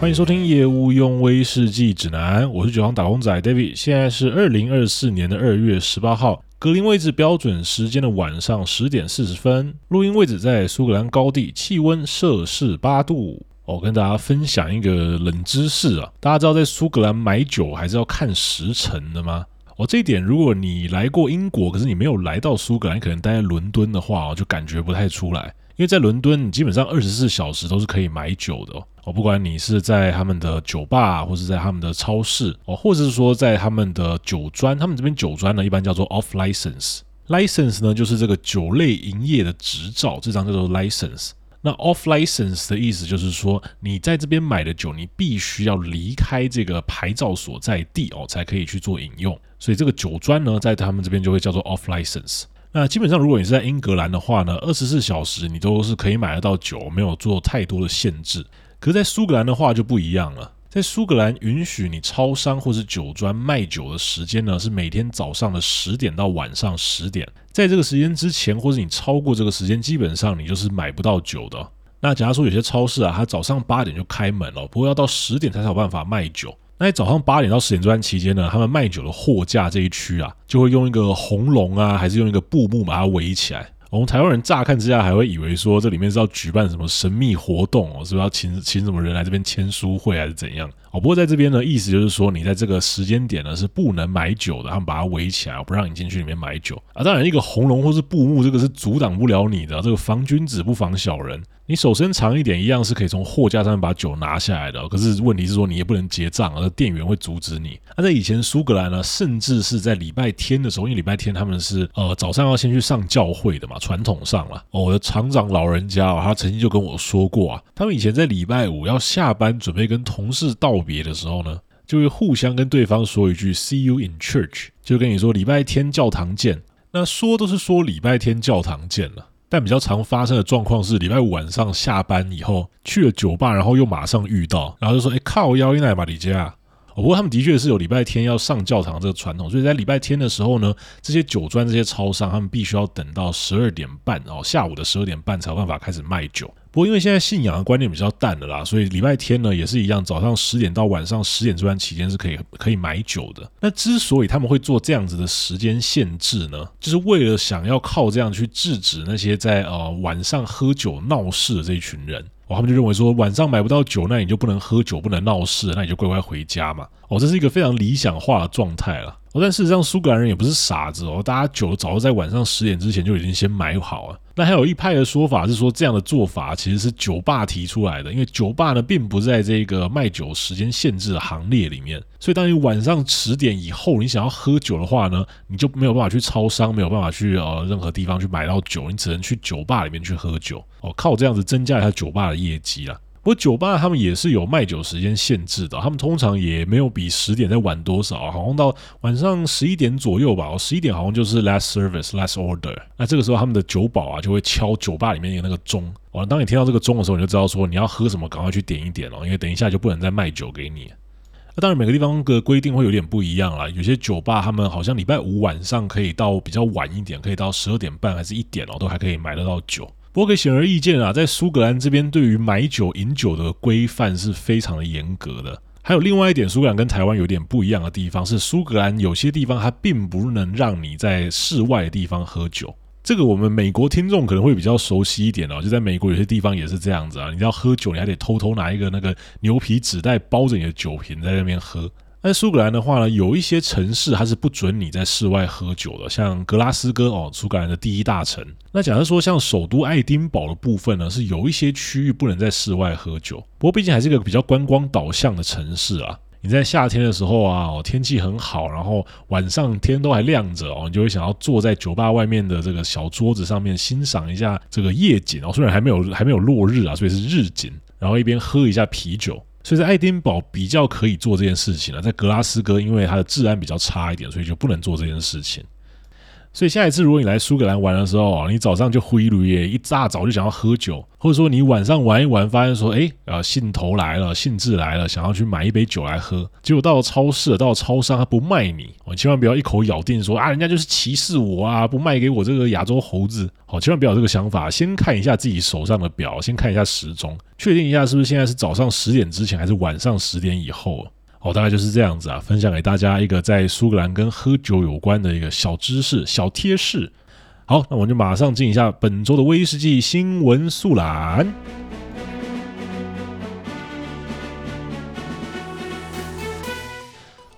欢迎收听业务用威士忌指南，我是酒行打工仔 David，现在是二零二四年的二月十八号，格林位置标准时间的晚上十点四十分，录音位置在苏格兰高地，气温摄氏八度。我跟大家分享一个冷知识啊，大家知道在苏格兰买酒还是要看时辰的吗？哦，这一点如果你来过英国，可是你没有来到苏格兰，可能待在伦敦的话，就感觉不太出来。因为在伦敦，你基本上二十四小时都是可以买酒的。不管你是在他们的酒吧，或是在他们的超市哦，或者是说在他们的酒专，他们这边酒专呢，一般叫做 off license。license 呢，就是这个酒类营业的执照，这张叫做 license。那 off license 的意思就是说，你在这边买的酒，你必须要离开这个牌照所在地哦，才可以去做饮用。所以这个酒专呢，在他们这边就会叫做 off license。那基本上，如果你是在英格兰的话呢，二十四小时你都是可以买得到酒，没有做太多的限制。可是，在苏格兰的话就不一样了。在苏格兰，允许你超商或是酒专卖酒的时间呢，是每天早上的十点到晚上十点。在这个时间之前，或是你超过这个时间，基本上你就是买不到酒的。那假如说有些超市啊，它早上八点就开门了，不过要到十点才有办法卖酒。那在早上八点到十点这段期间呢，他们卖酒的货架这一区啊，就会用一个红龙啊，还是用一个布幕把它围起来。我们台湾人乍看之下还会以为说这里面是要举办什么神秘活动哦，是不是要请请什么人来这边签书会还是怎样？哦，不过在这边呢，意思就是说你在这个时间点呢是不能买酒的，他们把它围起来，不让你进去里面买酒啊。当然，一个红龙或是布幕，这个是阻挡不了你的，这个防君子不防小人。你手伸长一点，一样是可以从货架上面把酒拿下来的。可是问题是说，你也不能结账，而店员会阻止你。那在以前苏格兰呢，甚至是在礼拜天的时候，因为礼拜天他们是呃早上要先去上教会的嘛，传统上了。哦，我的厂长老人家哦，他曾经就跟我说过啊，他们以前在礼拜五要下班准备跟同事到别的时候呢，就会互相跟对方说一句 “See you in church”，就跟你说礼拜天教堂见。那说都是说礼拜天教堂见了。但比较常发生的状况是，礼拜五晚上下班以后去了酒吧，然后又马上遇到，然后就说：“哎，靠腰，一来马里加。”不过他们的确是有礼拜天要上教堂这个传统，所以在礼拜天的时候呢，这些酒庄、这些超商，他们必须要等到十二点半哦，下午的十二点半才有办法开始卖酒。不过因为现在信仰的观念比较淡了啦，所以礼拜天呢也是一样，早上十点到晚上十点这段期间是可以可以买酒的。那之所以他们会做这样子的时间限制呢，就是为了想要靠这样去制止那些在呃晚上喝酒闹事的这一群人。哦，他们就认为说晚上买不到酒，那你就不能喝酒，不能闹事，那你就乖乖回家嘛。哦，这是一个非常理想化的状态了。哦，但事实上苏格兰人也不是傻子哦，大家酒早就在晚上十点之前就已经先买好了。那还有一派的说法是说，这样的做法其实是酒吧提出来的，因为酒吧呢并不在这个卖酒时间限制的行列里面，所以当你晚上十点以后你想要喝酒的话呢，你就没有办法去超商，没有办法去呃任何地方去买到酒，你只能去酒吧里面去喝酒哦，靠这样子增加一下酒吧的业绩啦。不过酒吧他们也是有卖酒时间限制的，他们通常也没有比十点再晚多少，好像到晚上十一点左右吧。十一点好像就是 last service last order。那这个时候他们的酒保啊就会敲酒吧里面的那个钟。完了，当你听到这个钟的时候，你就知道说你要喝什么，赶快去点一点哦，因为等一下就不能再卖酒给你。那当然每个地方的规定会有点不一样啦，有些酒吧他们好像礼拜五晚上可以到比较晚一点，可以到十二点半还是一点哦，都还可以买得到酒。不过可以显而易见啊，在苏格兰这边，对于买酒饮酒的规范是非常的严格的。还有另外一点，苏格兰跟台湾有点不一样的地方是，苏格兰有些地方它并不能让你在室外的地方喝酒。这个我们美国听众可能会比较熟悉一点哦，就在美国有些地方也是这样子啊，你要喝酒，你还得偷偷拿一个那个牛皮纸袋包着你的酒瓶在那边喝。在苏格兰的话呢，有一些城市它是不准你在室外喝酒的，像格拉斯哥哦，苏格兰的第一大城。那假如说像首都爱丁堡的部分呢，是有一些区域不能在室外喝酒。不过毕竟还是一个比较观光导向的城市啊。你在夏天的时候啊，天气很好，然后晚上天都还亮着哦，你就会想要坐在酒吧外面的这个小桌子上面欣赏一下这个夜景哦。虽然还没有还没有落日啊，所以是日景，然后一边喝一下啤酒。所以在爱丁堡比较可以做这件事情了，在格拉斯哥因为它的治安比较差一点，所以就不能做这件事情。所以下一次如果你来苏格兰玩的时候，你早上就灰驴耶，一大早就想要喝酒，或者说你晚上玩一玩，发现说，哎，呃，兴头来了，兴致来了，想要去买一杯酒来喝，结果到了超市，到了超商，他不卖你，你千万不要一口咬定说啊，人家就是歧视我啊，不卖给我这个亚洲猴子，好，千万不要有这个想法，先看一下自己手上的表，先看一下时钟，确定一下是不是现在是早上十点之前，还是晚上十点以后。好，大概就是这样子啊，分享给大家一个在苏格兰跟喝酒有关的一个小知识、小贴士。好，那我们就马上进一下本周的威士忌新闻速览。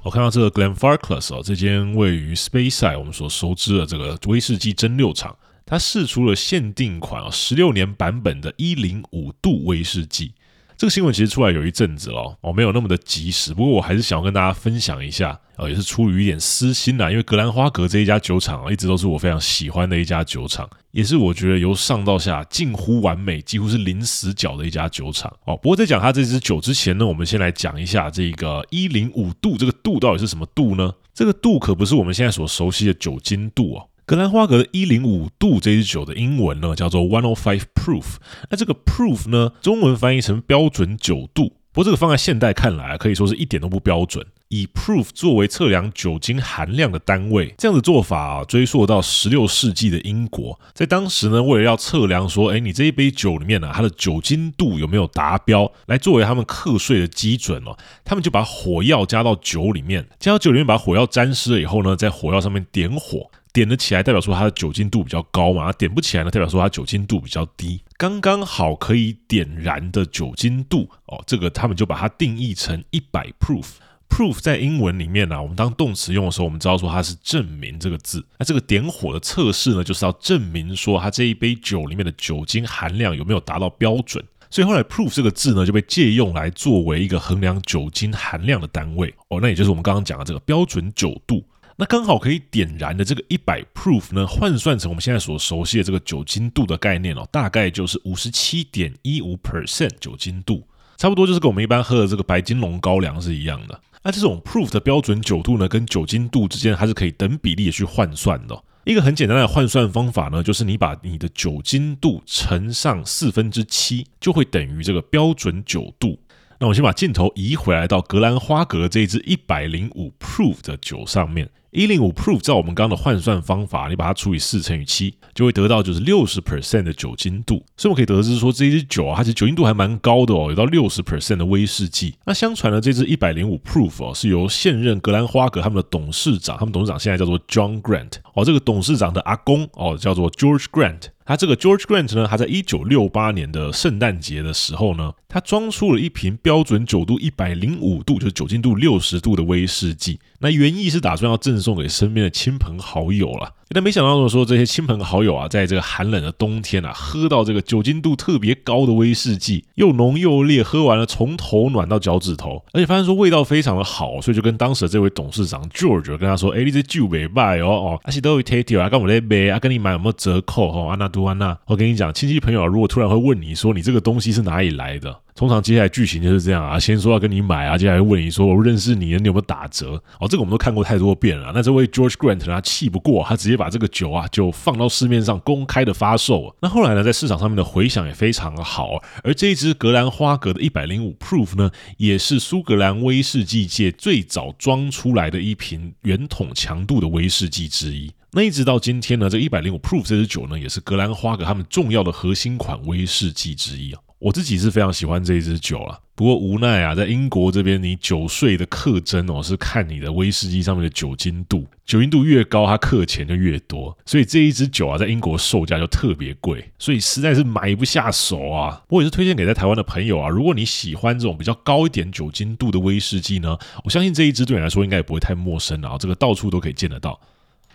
我看到这个 Glenfarclas 哦，这间位于 Speyside 我们所熟知的这个威士忌蒸馏厂，它试出了限定款哦，十六年版本的一零五度威士忌。这个新闻其实出来有一阵子了，哦，没有那么的及时，不过我还是想要跟大家分享一下，呃，也是出于一点私心呐，因为格兰花格这一家酒厂啊，一直都是我非常喜欢的一家酒厂，也是我觉得由上到下近乎完美，几乎是零死角的一家酒厂。哦，不过在讲它这支酒之前呢，我们先来讲一下这个一零五度，这个度到底是什么度呢？这个度可不是我们现在所熟悉的酒精度哦。格兰花格的一零五度这支酒的英文呢叫做 One O Five Proof，那这个 Proof 呢中文翻译成标准酒度，不过这个放在现代看来可以说是一点都不标准。以 Proof 作为测量酒精含量的单位，这样的做法啊追溯到十六世纪的英国，在当时呢为了要测量说，哎，你这一杯酒里面呢、它的酒精度有没有达标，来作为他们课税的基准哦，他们就把火药加到酒里面，加到酒里面把火药沾湿了以后呢，在火药上面点火。点得起来，代表说它的酒精度比较高嘛；点不起来呢，代表说它酒精度比较低，刚刚好可以点燃的酒精度哦。这个他们就把它定义成一百 proof。proof 在英文里面呢、我们当动词用的时候，我们知道说它是证明这个字。那这个点火的测试呢，就是要证明说它这一杯酒里面的酒精含量有没有达到标准。所以后来 proof 这个字呢，就被借用来作为一个衡量酒精含量的单位哦。那也就是我们刚刚讲的这个标准酒度。那刚好可以点燃的这个一百 proof 呢，换算成我们现在所熟悉的这个酒精度的概念哦，大概就是五十七点一五 percent 酒精度，差不多就是跟我们一般喝的这个白金龙高粱是一样的。那这种 proof 的标准酒度呢，跟酒精度之间还是可以等比例的去换算的。一个很简单的换算方法呢，就是你把你的酒精度乘上四分之七，就会等于这个标准酒度。那我先把镜头移回来到格兰花格这一支一百零五 proof 的酒上面。一零五 proof，照我们刚刚的换算方法，你把它除以四乘以七，就会得到就是六十 percent 的酒精度。所以我们可以得知说，这支酒啊，它其实酒精度还蛮高的哦，有到六十 percent 的威士忌。那相传呢，这支一百零五 proof 哦，是由现任格兰花格他们的董事长，他们董事长现在叫做 John Grant 哦，这个董事长的阿公哦，叫做 George Grant。他这个 George Grant 呢，他在一九六八年的圣诞节的时候呢，他装出了一瓶标准酒度一百零五度，就是酒精度六十度的威士忌。那原意是打算要赠送给身边的亲朋好友了。但没想到说，这些亲朋好友啊，在这个寒冷的冬天啊，喝到这个酒精度特别高的威士忌，又浓又烈，喝完了从头暖到脚趾头，而且发现说味道非常的好，所以就跟当时的这位董事长 George 跟他说：“哎，你这酒没卖哦哦，阿西都会 take 啊，跟我来买啊，跟你买有没有折扣？哦，安娜杜安娜，我跟你讲，亲戚朋友如果突然会问你说你这个东西是哪里来的？”通常接下来剧情就是这样啊，先说要跟你买啊，接下来问你说我认识你，你有没有打折？哦，这个我们都看过太多遍了。那这位 George Grant 他气不过，他直接把这个酒啊就放到市面上公开的发售。那后来呢，在市场上面的回响也非常的好。而这一支格兰花格的一百零五 proof 呢，也是苏格兰威士忌界最早装出来的一瓶圆桶强度的威士忌之一。那一直到今天呢，这一百零五 proof 这支酒呢，也是格兰花格他们重要的核心款威士忌之一啊。我自己是非常喜欢这一支酒了，不过无奈啊，在英国这边，你酒税的课征哦，是看你的威士忌上面的酒精度，酒精度越高，它课钱就越多，所以这一支酒啊，在英国售价就特别贵，所以实在是买不下手啊。我也是推荐给在台湾的朋友啊，如果你喜欢这种比较高一点酒精度的威士忌呢，我相信这一支对你来说应该也不会太陌生啊，这个到处都可以见得到。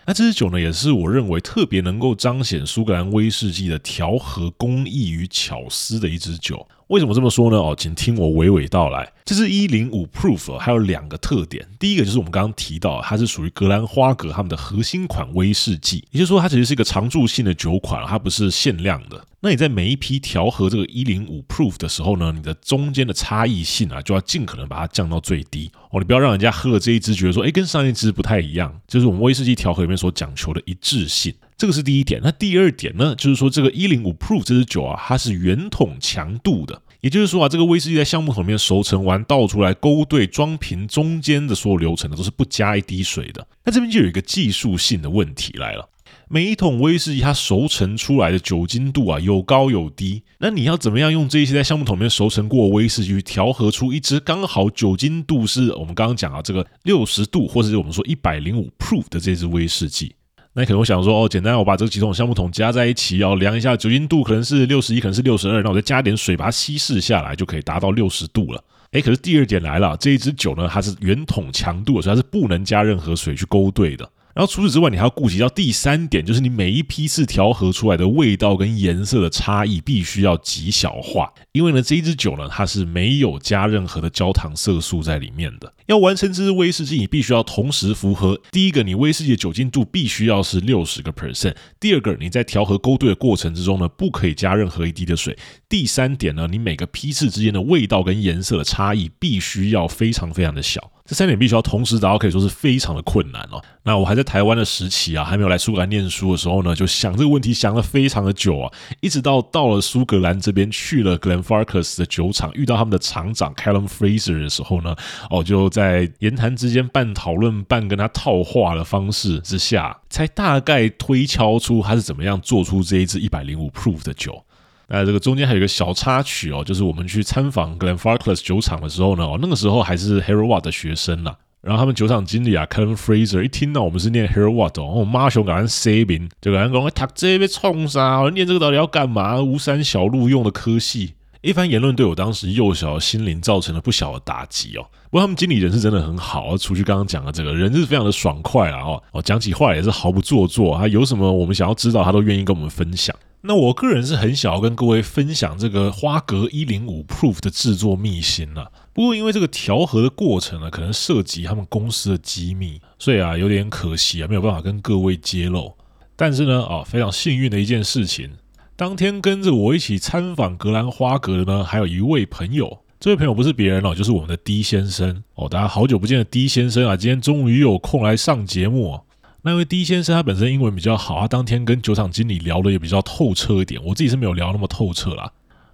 那这支酒呢，也是我认为特别能够彰显苏格兰威士忌的调和工艺与巧思的一支酒。为什么这么说呢？哦，请听我娓娓道来。这支一零五 Proof 还有两个特点，第一个就是我们刚刚提到，它是属于格兰花格他们的核心款威士忌，也就是说它其实是一个常驻性的酒款，它不是限量的。那你在每一批调和这个一零五 Proof 的时候呢，你的中间的差异性啊，就要尽可能把它降到最低哦，你不要让人家喝了这一支觉得说，哎，跟上一支不太一样，就是我们威士忌调和里面所讲求的一致性，这个是第一点。那第二点呢，就是说这个一零五 Pro 这支酒啊，它是圆桶强度的。也就是说啊，这个威士忌在橡木桶里面熟成完倒出来勾兑装瓶中间的所有流程呢，都是不加一滴水的。那这边就有一个技术性的问题来了。每一桶威士忌它熟成出来的酒精度啊，有高有低。那你要怎么样用这一些在橡木桶里面熟成过的威士忌去调和出一支刚好酒精度是我们刚刚讲啊这个六十度，或者是我们说一百零五 proof 的这支威士忌？那可能我想说，哦，简单，我把这几种橡木桶加在一起，要量一下酒精度，可能是六十一，可能是六十二，那我再加点水把它稀释下来，就可以达到六十度了。哎，可是第二点来了，这一支酒呢，它是圆筒强度，所以它是不能加任何水去勾兑的。然后除此之外，你还要顾及到第三点，就是你每一批次调和出来的味道跟颜色的差异必须要极小化，因为呢，这一支酒呢，它是没有加任何的焦糖色素在里面的。要完成这支威士忌，你必须要同时符合：第一个，你威士忌的酒精度必须要是六十个 percent；第二个，你在调和勾兑的过程之中呢，不可以加任何一滴的水；第三点呢，你每个批次之间的味道跟颜色的差异必须要非常非常的小。这三点必须要同时达到，可以说是非常的困难哦。那我还在台湾的时期啊，还没有来苏格兰念书的时候呢，就想这个问题想了非常的久啊，一直到到了苏格兰这边去了 Glenfarclas 的酒厂，遇到他们的厂长 Callum Fraser 的时候呢，哦，就在言谈之间半讨论半跟他套话的方式之下，才大概推敲出他是怎么样做出这一支一百零五 proof 的酒。那这个中间还有一个小插曲哦，就是我们去参访 Glenfarclas 酒厂的时候呢，哦，那个时候还是 Harold Watt 的学生啦。然后他们酒厂经理啊，Callum Fraser 一听到我们是念 Harold Watt 哦，马上赶快 say 名，就赶快讲，他这边冲啥？我念这个到底要干嘛？吴山小路用的科系，一番言论对我当时幼小的心灵造成了不小的打击哦。不过他们经理人是真的很好，除去刚刚讲的这个人是非常的爽快啊，哦哦，讲起话也是毫不做作，他有什么我们想要知道，他都愿意跟我们分享。那我个人是很想要跟各位分享这个花格一零五 Proof 的制作秘辛了。不过因为这个调和的过程呢，可能涉及他们公司的机密，所以啊有点可惜啊，没有办法跟各位揭露。但是呢，啊非常幸运的一件事情，当天跟着我一起参访格兰花格的呢，还有一位朋友。这位朋友不是别人哦，就是我们的 D 先生哦。大家好久不见的 D 先生啊，今天终于有空来上节目。那位 D 先生他本身英文比较好，他当天跟酒厂经理聊的也比较透彻一点。我自己是没有聊那么透彻啦。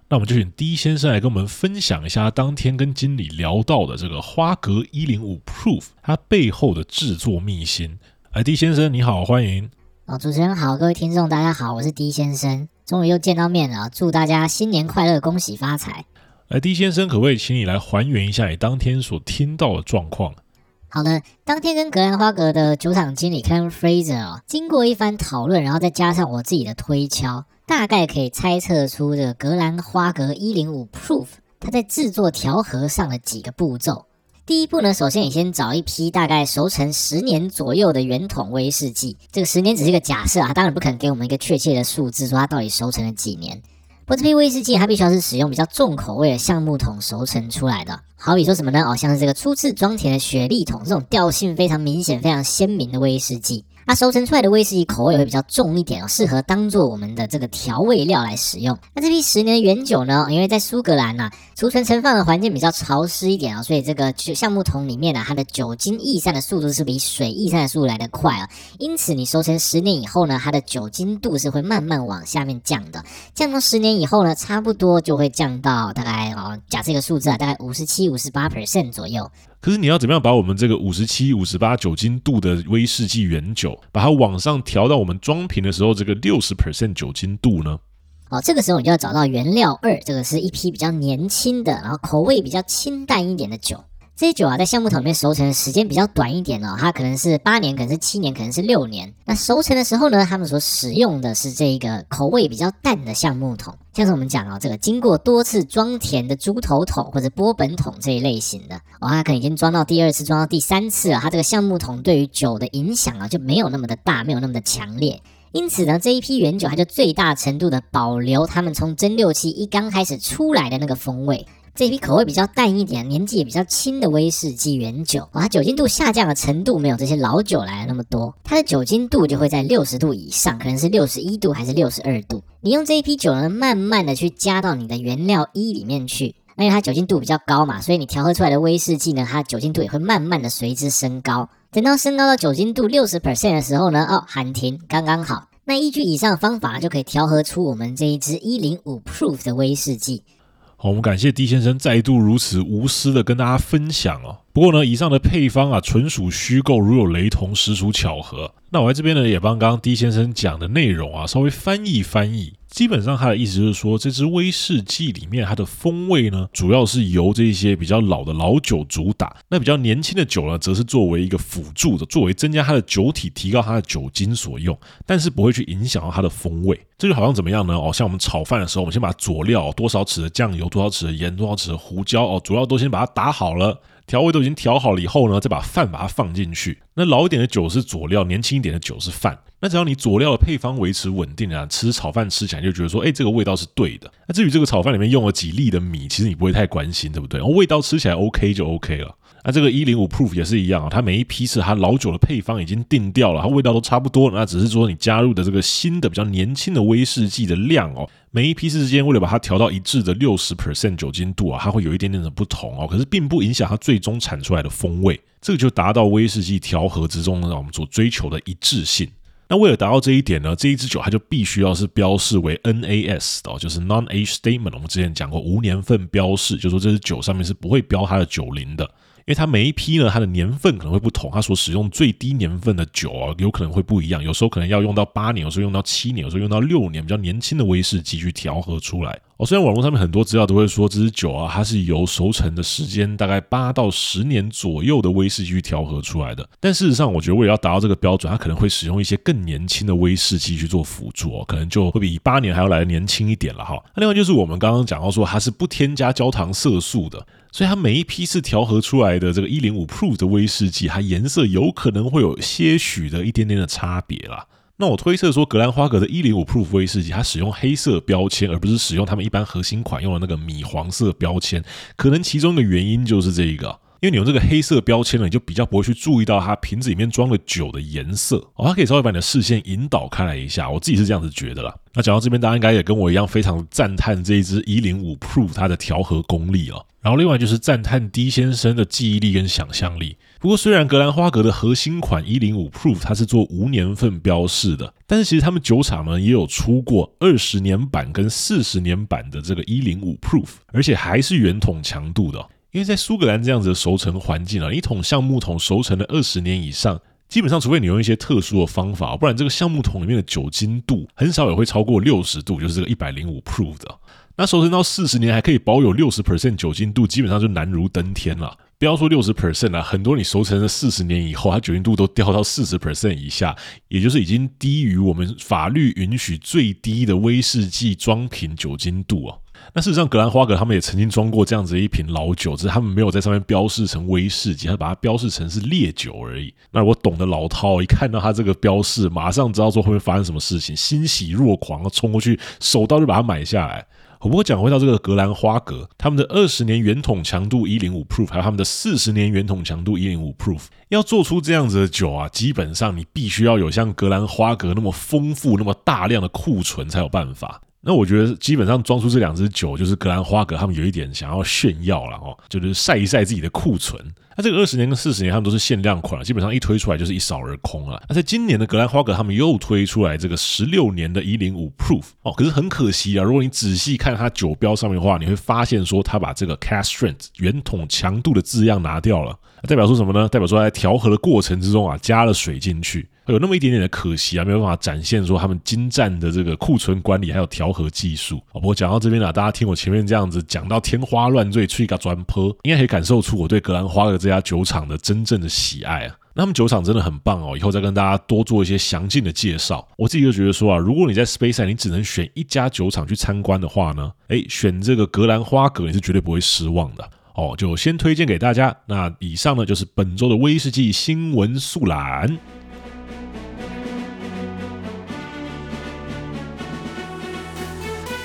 那我们就请 D 先生来跟我们分享一下他当天跟经理聊到的这个花格一零五 Proof 它背后的制作秘辛。哎，D 先生你好，欢迎。哦，主持人好，各位听众大家好，我是 D 先生，终于又见到面了，祝大家新年快乐，恭喜发财。哎，D 先生可不可以请你来还原一下你当天所听到的状况？好的，当天跟格兰花格的酒厂经理 Ken Fraser 哦，经过一番讨论，然后再加上我自己的推敲，大概可以猜测出这格兰花格一零五 Proof 它在制作调和上的几个步骤。第一步呢，首先你先找一批大概熟成十年左右的圆桶威士忌，这个十年只是一个假设啊，当然不可能给我们一个确切的数字，说它到底熟成了几年。不过这批威士忌它必须要是使用比较重口味的橡木桶熟成出来的，好比说什么呢？哦，像是这个初次装填的雪莉桶这种调性非常明显、非常鲜明的威士忌。它熟成出来的威士忌口味会比较重一点哦，适合当做我们的这个调味料来使用。那这批十年的原酒呢，因为在苏格兰呐、储存存放的环境比较潮湿一点啊，所以这个橡木桶里面呢、啊，它的酒精逸散的速度是比水逸散的速度来得快啊。因此，你熟成十年以后呢，它的酒精度是会慢慢往下面降的。降到十年以后呢，差不多就会降到大概哦，假设一个数字啊，大概五十七、五十八 percent 左右。可是你要怎么样把我们这个五十七、五十八酒精度的威士忌原酒，把它往上调到我们装瓶的时候这个六十 percent 酒精度呢？好，这个时候你就要找到原料二，这个是一批比较年轻的，然后口味比较清淡一点的酒。这些酒啊，在橡木桶里面熟成的时间比较短一点哦，它可能是八年，可能是七年，可能是六年。那熟成的时候呢，他们所使用的是这一个口味比较淡的橡木桶，像是我们讲哦，这个经过多次装填的猪头桶或者波本桶这一类型的哦，它可能已经装到第二次、装到第三次了，它这个橡木桶对于酒的影响啊就没有那么的大，没有那么的强烈。因此呢，这一批原酒它就最大程度的保留他们从蒸馏器一刚开始出来的那个风味。这一批口味比较淡一点、年纪也比较轻的威士忌原酒，它酒精度下降的程度没有这些老酒来的那么多，它的酒精度就会在六十度以上，可能是六十一度还是六十二度。你用这一批酒呢，慢慢的去加到你的原料一里面去，因为它酒精度比较高嘛，所以你调和出来的威士忌呢，它酒精度也会慢慢的随之升高。等到升高到酒精度六十 percent 的时候呢，哦，喊停，刚刚好。那依据以上的方法，就可以调和出我们这一支一零五 proof 的威士忌。我们感谢 D 先生再度如此无私的跟大家分享哦。不过呢，以上的配方啊，纯属虚构，如有雷同，实属巧合。那我在这边呢，也帮刚刚 D 先生讲的内容啊，稍微翻译翻译。基本上他的意思就是说，这支威士忌里面它的风味呢，主要是由这些比较老的老酒主打，那比较年轻的酒呢，则是作为一个辅助的，作为增加它的酒体、提高它的酒精所用，但是不会去影响到它的风味。这就好像怎么样呢？哦，像我们炒饭的时候，我们先把佐料多少匙的酱油、多少匙的盐、多少匙的胡椒哦，主要都先把它打好了。调味都已经调好了以后呢，再把饭把它放进去。那老一点的酒是佐料，年轻一点的酒是饭。那只要你佐料的配方维持稳定啊，吃炒饭吃起来就觉得说，哎，这个味道是对的。那至于这个炒饭里面用了几粒的米，其实你不会太关心，对不对？味道吃起来 OK 就 OK 了。那这个一零五 proof 也是一样啊，它每一批次它老酒的配方已经定掉了，它味道都差不多，那只是说你加入的这个新的比较年轻的威士忌的量哦，每一批次之间为了把它调到一致的六十 percent 酒精度啊，它会有一点点的不同哦，可是并不影响它最终产出来的风味，这个就达到威士忌调和之中呢，我们所追求的一致性。那为了达到这一点呢，这一支酒它就必须要是标示为 NAS 的，就是 Non-Age Statement。我们之前讲过无年份标示，就说这支酒上面是不会标它的酒龄的。因为它每一批呢，它的年份可能会不同，它所使用最低年份的酒啊，有可能会不一样。有时候可能要用到八年，有时候用到七年，有时候用到六年，比较年轻的威士忌去调和出来。哦，虽然网络上面很多资料都会说这支酒啊，它是由熟成的时间大概八到十年左右的威士忌去调和出来的，但事实上，我觉得为了要达到这个标准，它可能会使用一些更年轻的威士忌去做辅助哦，可能就会比八年还要来的年轻一点了哈。那另外就是我们刚刚讲到说，它是不添加焦糖色素的。所以它每一批次调和出来的这个一零五 proof 的威士忌，它颜色有可能会有些许的一点点的差别啦。那我推测说，格兰花格的一零五 proof 威士忌，它使用黑色标签，而不是使用他们一般核心款用的那个米黄色标签，可能其中的原因就是这一个。因为你用这个黑色标签呢，你就比较不会去注意到它瓶子里面装的酒的颜色哦，它可以稍微把你的视线引导开来一下。我自己是这样子觉得啦。那讲到这边，大家应该也跟我一样非常赞叹这一支一零五 proof 它的调和功力哦。然后另外就是赞叹 D 先生的记忆力跟想象力。不过虽然格兰花格的核心款一零五 proof 它是做无年份标示的，但是其实他们酒厂呢也有出过二十年版跟四十年版的这个一零五 proof，而且还是圆桶强度的。因为在苏格兰这样子的熟成环境啊，一桶橡木桶熟成了二十年以上，基本上除非你用一些特殊的方法，不然这个橡木桶里面的酒精度很少也会超过六十度，就是这个一百零五 proof 的。那熟成到四十年还可以保有六十 percent 酒精度，基本上就难如登天了。不要说六十 percent 了，很多你熟成的四十年以后，它酒精度都掉到四十 percent 以下，也就是已经低于我们法律允许最低的威士忌装瓶酒精度啊。那事实上，格兰花格他们也曾经装过这样子一瓶老酒，只是他们没有在上面标示成威士忌，他把它标示成是烈酒而已。那我懂得老饕一看到他这个标示，马上知道说会不会发生什么事情，欣喜若狂，冲过去手刀就把它买下来。不过讲回到这个格兰花格，他们的二十年圆桶强度一零五 proof，还有他们的四十年圆桶强度一零五 proof，要做出这样子的酒啊，基本上你必须要有像格兰花格那么丰富、那么大量的库存才有办法。那我觉得基本上装出这两支酒，就是格兰花格他们有一点想要炫耀了哦，就是晒一晒自己的库存。那这个二十年跟四十年，他们都是限量款，基本上一推出来就是一扫而空了。那在今年的格兰花格，他们又推出来这个十六年的一零五 proof 哦，可是很可惜啊，如果你仔细看它酒标上面的话，你会发现说它把这个 cask strength 圆桶强度的字样拿掉了，代表说什么呢？代表说在调和的过程之中啊，加了水进去。有那么一点点的可惜啊，没有办法展现说他们精湛的这个库存管理还有调和技术。不过讲到这边啊，大家听我前面这样子讲到天花乱坠，吹个砖坡，应该可以感受出我对格兰花格这家酒厂的真正的喜爱啊。那他们酒厂真的很棒哦，以后再跟大家多做一些详尽的介绍。我自己就觉得说啊，如果你在 Space 你只能选一家酒厂去参观的话呢，诶，选这个格兰花格你是绝对不会失望的哦。就先推荐给大家。那以上呢就是本周的威士忌新闻速览。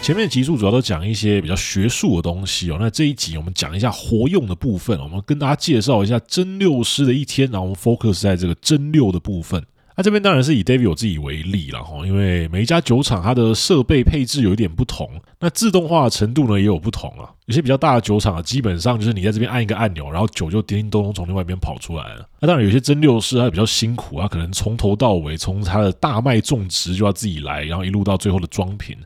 前面集数主要都讲一些比较学术的东西哦，那这一集我们讲一下活用的部分，我们跟大家介绍一下蒸馏师的一天，然后我们 focus 在这个蒸馏的部分。那这边当然是以 David 我自己为例了哈，因为每一家酒厂它的设备配置有一点不同，那自动化程度呢也有不同啊。有些比较大的酒厂啊，基本上就是你在这边按一个按钮，然后酒就叮叮咚咚从另外一边跑出来了。那当然有些蒸馏师他比较辛苦啊，可能从头到尾，从他的大麦种植就要自己来，然后一路到最后的装瓶，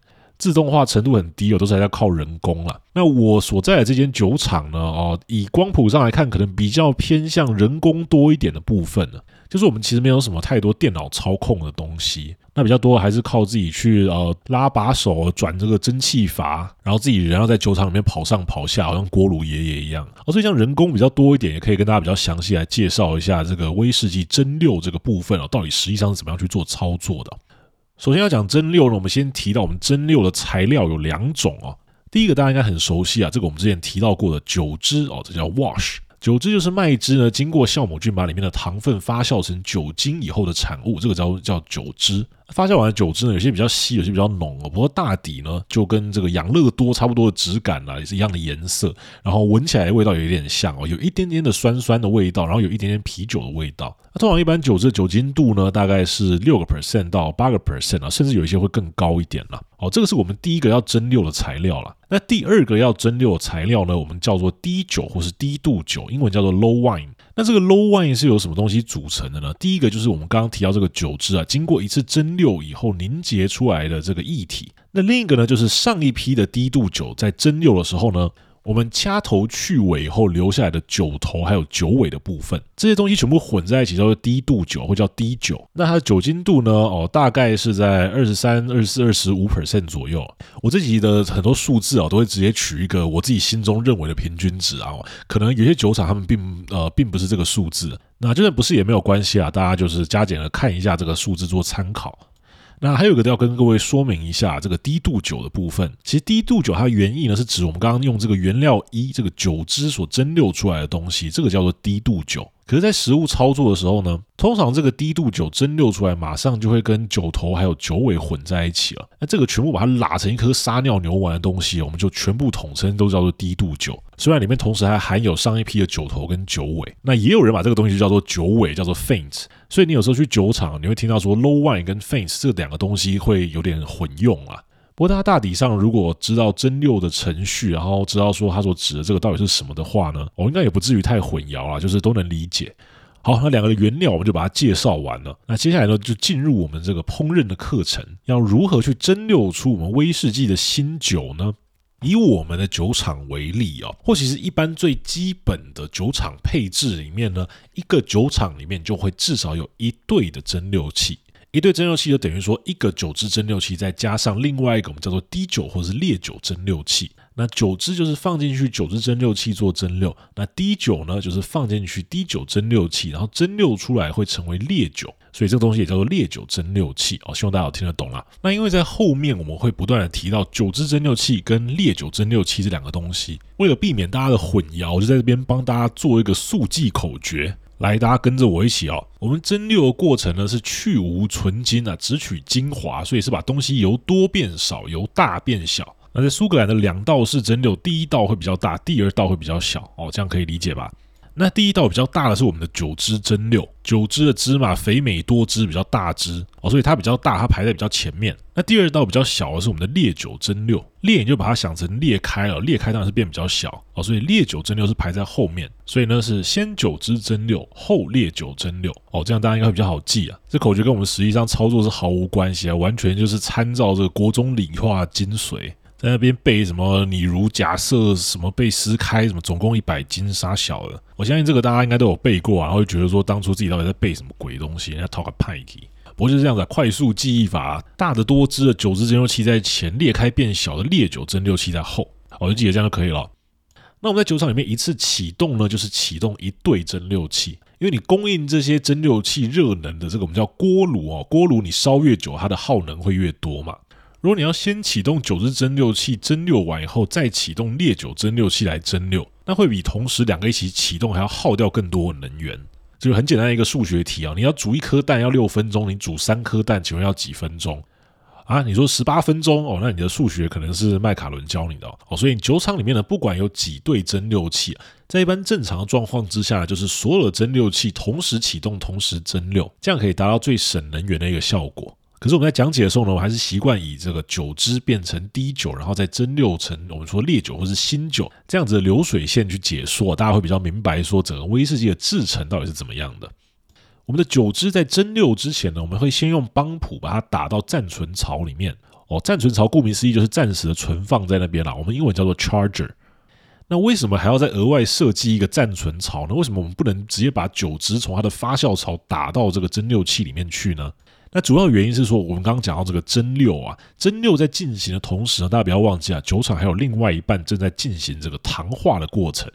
自动化程度很低哦，都是还在靠人工了。那我所在的这间酒厂呢，哦，以光谱上来看，可能比较偏向人工多一点的部分呢。就是我们其实没有什么太多电脑操控的东西，那比较多还是靠自己去呃拉把手转这个蒸汽阀，然后自己人要在酒厂里面跑上跑下，好像锅炉爷爷一样。哦，所以像人工比较多一点，也可以跟大家比较详细来介绍一下这个威士忌蒸馏这个部分哦，到底实际上是怎么样去做操作的。首先要讲蒸馏呢，我们先提到我们蒸馏的材料有两种哦，第一个大家应该很熟悉啊，这个我们之前提到过的酒汁哦，这叫 wash。酒汁就是麦汁呢，经过酵母菌把里面的糖分发酵成酒精以后的产物，这个叫叫酒汁。发酵完的酒汁呢，有些比较稀，有些比较浓哦。不过大抵呢，就跟这个养乐多差不多的质感啦，也是一样的颜色。然后闻起来味道有一点像哦，有一点点的酸酸的味道，然后有一点点啤酒的味道。那通常一般酒汁的酒精度呢，大概是六个 percent 到八个 percent 啊，甚至有一些会更高一点了。哦，这个是我们第一个要蒸馏的材料了。那第二个要蒸馏的材料呢，我们叫做低酒或是低度酒，英文叫做 low wine。那这个 low wine 是由什么东西组成的呢？第一个就是我们刚刚提到这个酒质啊，经过一次蒸馏以后凝结出来的这个液体。那另一个呢，就是上一批的低度酒在蒸馏的时候呢，我们掐头去尾后留下来的酒头还有酒尾的部分，这些东西全部混在一起叫做低度酒，或叫低酒。那它的酒精度呢？哦，大概是在二十三、二十四、二十五 percent 左右。我这集的很多数字啊，都会直接取一个我自己心中认为的平均值啊。可能有些酒厂他们并呃并不是这个数字，那就算不是也没有关系啊。大家就是加减的看一下这个数字做参考。那还有一个要跟各位说明一下，这个低度酒的部分，其实低度酒它原意呢是指我们刚刚用这个原料一这个酒汁所蒸馏出来的东西，这个叫做低度酒。可是，在实物操作的时候呢，通常这个低度酒蒸馏出来，马上就会跟酒头还有酒尾混在一起了。那这个全部把它拉成一颗撒尿牛丸的东西，我们就全部统称都叫做低度酒。虽然里面同时还含有上一批的酒头跟酒尾，那也有人把这个东西叫做酒尾，叫做 faint。所以你有时候去酒厂，你会听到说 low wine 跟 faint 这两个东西会有点混用啊。不过，大家大体上如果知道蒸馏的程序，然后知道说它所指的这个到底是什么的话呢，我应该也不至于太混淆了，就是都能理解。好，那两个原料我们就把它介绍完了。那接下来呢，就进入我们这个烹饪的课程，要如何去蒸馏出我们威士忌的新酒呢？以我们的酒厂为例啊，或其实一般最基本的酒厂配置里面呢，一个酒厂里面就会至少有一对的蒸馏器。一对蒸馏器就等于说一个酒汁蒸馏器，再加上另外一个我们叫做低酒或者是烈酒蒸馏器。那酒汁就是放进去酒汁蒸馏器做蒸馏，那低酒呢就是放进去低酒蒸馏器，然后蒸馏出来会成为烈酒，所以这个东西也叫做烈酒蒸馏器哦。希望大家听得懂啦。那因为在后面我们会不断的提到酒汁蒸馏器跟烈酒蒸馏器这两个东西，为了避免大家的混淆，我就在这边帮大家做一个速记口诀。来，大家跟着我一起哦。我们蒸馏的过程呢是去无存精啊，只取精华，所以是把东西由多变少，由大变小。那在苏格兰的两道式蒸馏，第一道会比较大，第二道会比较小哦，这样可以理解吧？那第一道比较大的是我们的酒汁蒸馏，酒汁的芝麻，肥美多汁，比较大汁哦，所以它比较大，它排在比较前面。那第二道比较小的是我们的烈酒蒸馏，烈你就把它想成裂开了，裂开当然是变比较小哦，所以烈酒蒸馏是排在后面。所以呢是先酒汁蒸馏，后烈酒蒸馏哦，这样大家应该会比较好记啊。这口诀跟我们实际上操作是毫无关系啊，完全就是参照这个国中理化精髓。在那边背什么？你如假设什么被撕开什么？总共一百斤杀小的，我相信这个大家应该都有背过啊，然后会觉得说当初自己到底在背什么鬼东西？人家讨个派题。不过就是这样子，快速记忆法，大的多汁的九支蒸馏器在前，裂开变小的烈酒蒸馏器在后，我就记得这样就可以了。那我们在酒厂里面一次启动呢，就是启动一对蒸馏器，因为你供应这些蒸馏器热能的这个我们叫锅炉哦，锅炉你烧越久，它的耗能会越多嘛。如果你要先启动酒汁蒸馏器，蒸馏完以后再启动烈酒蒸馏器来蒸馏，那会比同时两个一起启动还要耗掉更多的能源。就是很简单一个数学题啊，你要煮一颗蛋要六分钟，你煮三颗蛋，请问要几分钟？啊，你说十八分钟哦，那你的数学可能是麦卡伦教你的哦。所以酒厂里面呢，不管有几对蒸馏器，在一般正常的状况之下，就是所有的蒸馏器同时启动，同时蒸馏，这样可以达到最省能源的一个效果。可是我们在讲解的时候呢，我还是习惯以这个酒汁变成滴酒，然后再蒸馏成我们说烈酒或是新酒这样子的流水线去解说，大家会比较明白说整个威士忌的制成到底是怎么样的。我们的酒汁在蒸馏之前呢，我们会先用帮普把它打到暂存槽里面。哦，暂存槽顾名思义就是暂时的存放在那边啦。我们英文叫做 charger。那为什么还要再额外设计一个暂存槽呢？为什么我们不能直接把酒汁从它的发酵槽打到这个蒸馏器里面去呢？那主要原因是说，我们刚刚讲到这个蒸馏啊，蒸馏在进行的同时呢，大家不要忘记啊，酒厂还有另外一半正在进行这个糖化的过程。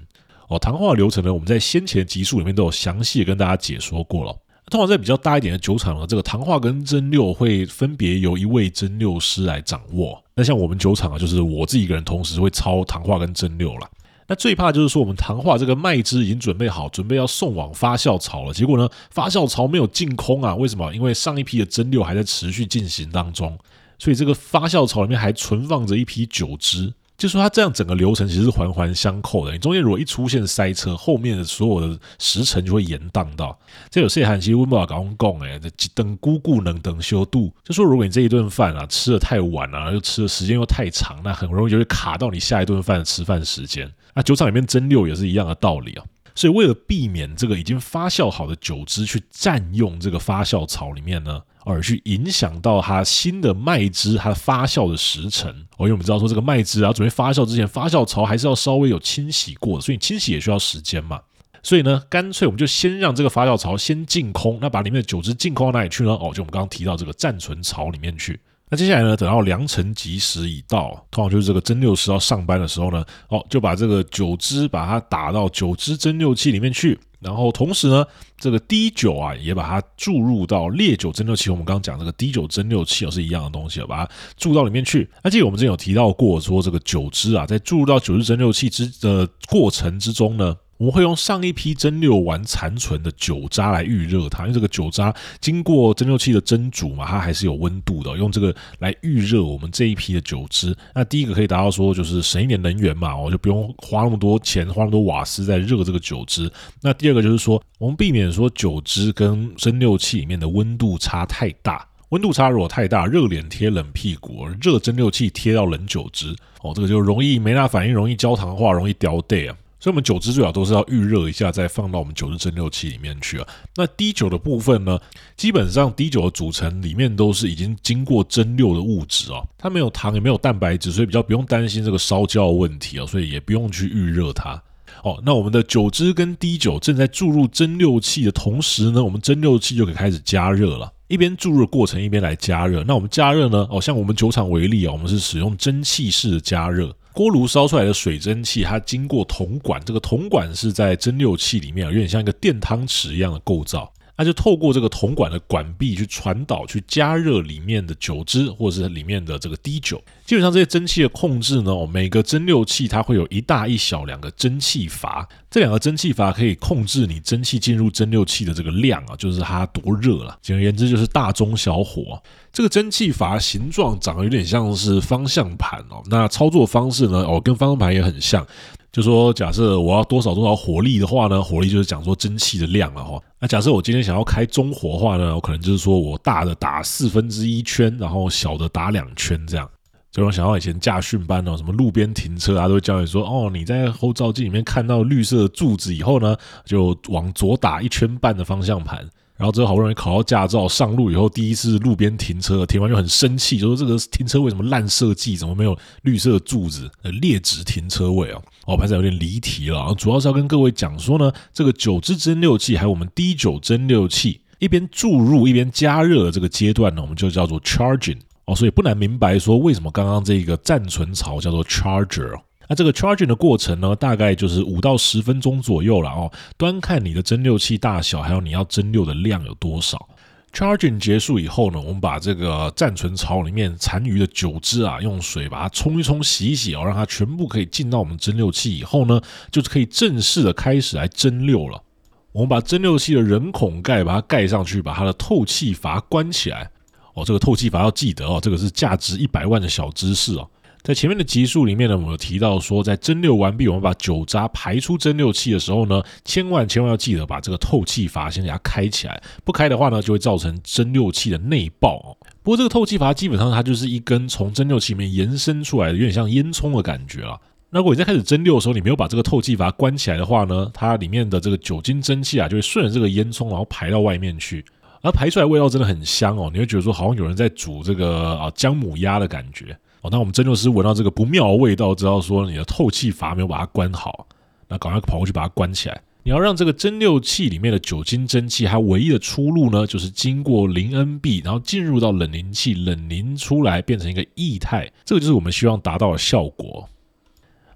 哦，糖化流程呢，我们在先前集数里面都有详细的跟大家解说过了。通常在比较大一点的酒厂呢，这个糖化跟蒸馏会分别由一位蒸馏师来掌握。那像我们酒厂啊，就是我自己一个人同时会操糖化跟蒸馏了。那最怕就是说，我们糖化这个麦汁已经准备好，准备要送往发酵槽了，结果呢，发酵槽没有进空啊？为什么？因为上一批的蒸馏还在持续进行当中，所以这个发酵槽里面还存放着一批酒汁。就说它这样整个流程其实是环环相扣的，你中间如果一出现塞车，后面的所有的时程就会延宕到。这有些人其实温不搞公共哎，这等姑姑能等修度，就说如果你这一顿饭啊吃得太晚啊，又吃的时间又太长，那很容易就会卡到你下一顿饭的吃饭时间。那酒厂里面蒸馏也是一样的道理啊。所以为了避免这个已经发酵好的酒汁去占用这个发酵槽里面呢，而去影响到它新的麦汁它发酵的时程，哦，因为我们知道说这个麦汁啊准备发酵之前，发酵槽还是要稍微有清洗过的，所以清洗也需要时间嘛。所以呢，干脆我们就先让这个发酵槽先净空，那把里面的酒汁净空到哪里去呢？哦，就我们刚刚提到这个暂存槽里面去。那接下来呢，等到良辰吉时已到，通常就是这个蒸馏师要上班的时候呢，哦，就把这个酒汁把它打到酒汁蒸馏器里面去，然后同时呢，这个滴酒啊也把它注入到烈酒蒸馏器。我们刚刚讲这个滴酒蒸馏器哦是一样的东西，把它注到里面去。那记得我们之前有提到过，说这个酒汁啊，在注入到酒汁蒸馏器之的过程之中呢。我们会用上一批蒸馏完残存的酒渣来预热它，因为这个酒渣经过蒸馏器的蒸煮嘛，它还是有温度的。用这个来预热我们这一批的酒汁，那第一个可以达到说就是省一点能源嘛，我就不用花那么多钱，花那么多瓦斯在热这个酒汁。那第二个就是说，我们避免说酒汁跟蒸馏器里面的温度差太大，温度差如果太大，热脸贴冷屁股，热蒸馏器贴到冷酒汁，哦，这个就容易没那反应，容易焦糖化，容易掉队啊。所以，我们酒汁最好都是要预热一下，再放到我们酒汁蒸馏器里面去啊。那滴酒的部分呢，基本上滴酒的组成里面都是已经经过蒸馏的物质哦，它没有糖也没有蛋白质，所以比较不用担心这个烧焦的问题啊，所以也不用去预热它。哦，那我们的酒汁跟滴酒正在注入蒸馏器的同时呢，我们蒸馏器就可以开始加热了。一边注入的过程，一边来加热。那我们加热呢？哦，像我们酒厂为例啊，我们是使用蒸汽式的加热。锅炉烧出来的水蒸气，它经过铜管，这个铜管是在蒸馏器里面，有点像一个电汤匙一样的构造。那就透过这个铜管的管壁去传导、去加热里面的酒汁，或者是里面的这个滴酒。基本上这些蒸汽的控制呢，每个蒸馏器它会有一大一小两个蒸汽阀，这两个蒸汽阀可以控制你蒸汽进入蒸馏器的这个量啊，就是它多热了。简而言之，就是大中小火。这个蒸汽阀形状长得有点像是方向盘哦，那操作方式呢，哦，跟方向盘也很像。就说假设我要多少多少火力的话呢，火力就是讲说蒸汽的量了哈。那假设我今天想要开中火的话呢，我可能就是说我大的打四分之一圈，然后小的打两圈这样。就我想到以前驾训班哦，什么路边停车啊，都会教你说哦，你在后照镜里面看到绿色柱子以后呢，就往左打一圈半的方向盘。然后之后好不容易考到驾照，上路以后第一次路边停车，停完就很生气，就说这个停车为什么烂设计，怎么没有绿色柱子？呃，劣质停车位哦。哦，还是有点离题了。主要是要跟各位讲说呢，这个九支蒸馏器还有我们低九蒸馏器一边注入一边加热的这个阶段呢，我们就叫做 charging 哦。所以不难明白说为什么刚刚这个暂存槽叫做 charger。那这个 charging 的过程呢，大概就是五到十分钟左右了哦。端看你的蒸馏器大小，还有你要蒸馏的量有多少。charging 结束以后呢，我们把这个暂存槽里面残余的酒汁啊，用水把它冲一冲、洗一洗哦，让它全部可以进到我们蒸馏器以后呢，就是可以正式的开始来蒸馏了。我们把蒸馏器的人孔盖把它盖上去，把它的透气阀关起来。哦，这个透气阀要记得哦，这个是价值一百万的小知识哦。在前面的集数里面呢，我们有提到说，在蒸馏完毕，我们把酒渣排出蒸馏器的时候呢，千万千万要记得把这个透气阀先给它开起来，不开的话呢，就会造成蒸馏器的内爆哦。不过这个透气阀基本上它就是一根从蒸馏器里面延伸出来的，有点像烟囱的感觉了。那如果你在开始蒸馏的时候，你没有把这个透气阀关起来的话呢，它里面的这个酒精蒸汽啊，就会顺着这个烟囱然后排到外面去，而排出来味道真的很香哦，你会觉得说好像有人在煮这个啊姜母鸭的感觉。那我们蒸馏师闻到这个不妙的味道，知道说你的透气阀没有把它关好，那赶快跑过去把它关起来。你要让这个蒸馏器里面的酒精蒸汽，它唯一的出路呢，就是经过零 NB，然后进入到冷凝器，冷凝出来变成一个液态，这个就是我们希望达到的效果。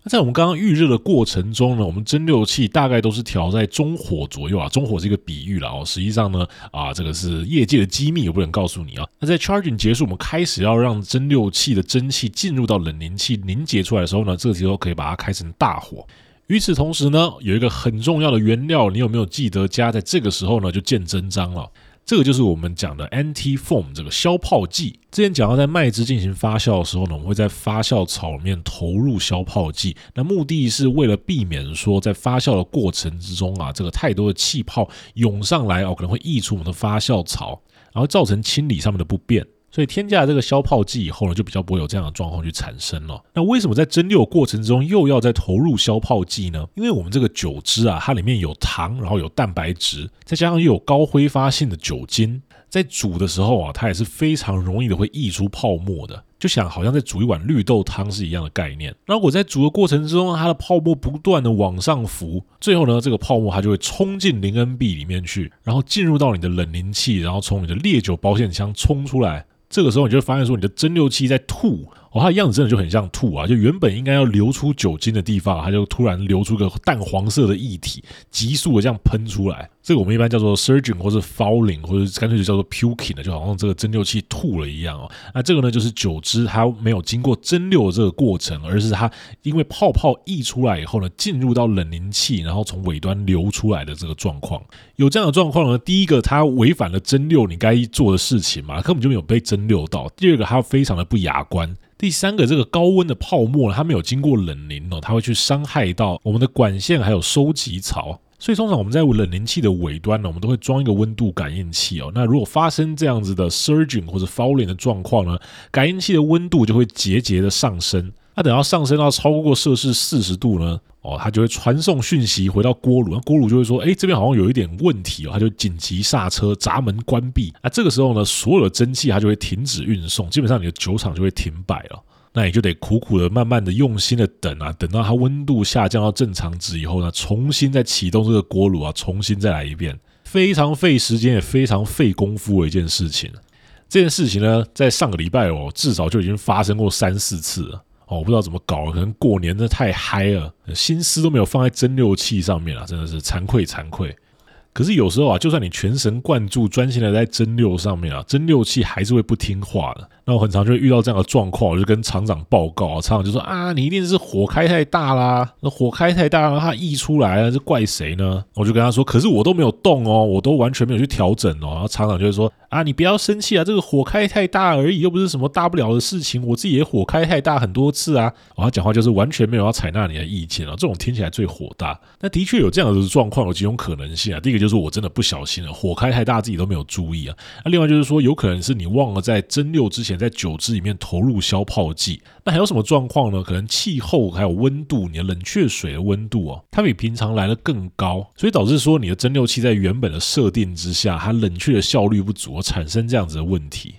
那在我们刚刚预热的过程中呢，我们蒸馏器大概都是调在中火左右啊。中火是一个比喻了哦，实际上呢，啊，这个是业界的机密，我不能告诉你啊。那在 charging 结束，我们开始要让蒸馏器的蒸汽进入到冷凝器凝结出来的时候呢，这个时候可以把它开成大火。与此同时呢，有一个很重要的原料，你有没有记得加在这个时候呢？就见真章了。这个就是我们讲的 anti-foam 这个消泡剂。之前讲到，在麦汁进行发酵的时候呢，我们会在发酵槽里面投入消泡剂，那目的是为了避免说在发酵的过程之中啊，这个太多的气泡涌上来哦，可能会溢出我们的发酵槽，然后造成清理上面的不便。所以添加了这个消泡剂以后呢，就比较不会有这样的状况去产生了。那为什么在蒸馏过程中又要再投入消泡剂呢？因为我们这个酒汁啊，它里面有糖，然后有蛋白质，再加上又有高挥发性的酒精，在煮的时候啊，它也是非常容易的会溢出泡沫的。就想好像在煮一碗绿豆汤是一样的概念。那如果在煮的过程之中，它的泡沫不断的往上浮，最后呢，这个泡沫它就会冲进零 NB 里面去，然后进入到你的冷凝器，然后从你的烈酒保险箱冲出来。这个时候你就会发现说，你的蒸馏器在吐哦，它的样子真的就很像吐啊！就原本应该要流出酒精的地方，它就突然流出个淡黄色的液体，急速的这样喷出来。这个我们一般叫做 surging 或是 fouling，或者干脆就叫做 puking 的，就好像这个蒸馏器吐了一样哦。那这个呢，就是酒汁它没有经过蒸馏的这个过程，而是它因为泡泡溢出来以后呢，进入到冷凝器，然后从尾端流出来的这个状况。有这样的状况呢，第一个它违反了蒸馏你该做的事情嘛，根本就没有被蒸馏到；第二个它非常的不雅观；第三个这个高温的泡沫呢它没有经过冷凝哦，它会去伤害到我们的管线还有收集槽。所以通常我们在冷凝器的尾端呢，我们都会装一个温度感应器哦。那如果发生这样子的 surging 或者 fouling 的状况呢，感应器的温度就会节节的上升。那等到上升到超过摄氏四十度呢，哦，它就会传送讯息回到锅炉，那锅炉就会说，哎，这边好像有一点问题哦，它就紧急刹车，闸门关闭。那这个时候呢，所有的蒸汽它就会停止运送，基本上你的酒厂就会停摆了。那你就得苦苦的、慢慢的、用心的等啊，等到它温度下降到正常值以后呢，重新再启动这个锅炉啊，重新再来一遍，非常费时间也非常费功夫的一件事情。这件事情呢，在上个礼拜哦，至少就已经发生过三四次了哦，我不知道怎么搞，可能过年真的太嗨了，心思都没有放在蒸馏器上面啊，真的是惭愧惭愧。可是有时候啊，就算你全神贯注、专心的在蒸馏上面啊，蒸馏器还是会不听话的。那我很常就会遇到这样的状况，我就跟厂长报告啊，厂长就说啊，你一定是火开太大啦，那火开太大然后，它溢出来了，这怪谁呢？我就跟他说，可是我都没有动哦，我都完全没有去调整哦。然后厂长就会说啊，你不要生气啊，这个火开太大而已，又不是什么大不了的事情，我自己也火开太大很多次啊。哦，他讲话就是完全没有要采纳你的意见啊，这种听起来最火大。那的确有这样的状况，有几种可能性啊。第一个就是我真的不小心了，火开太大，自己都没有注意啊。那另外就是说，有可能是你忘了在蒸馏之前，在酒汁里面投入消泡剂。那还有什么状况呢？可能气候还有温度，你的冷却水的温度哦，它比平常来的更高，所以导致说你的蒸馏器在原本的设定之下，它冷却的效率不足，产生这样子的问题。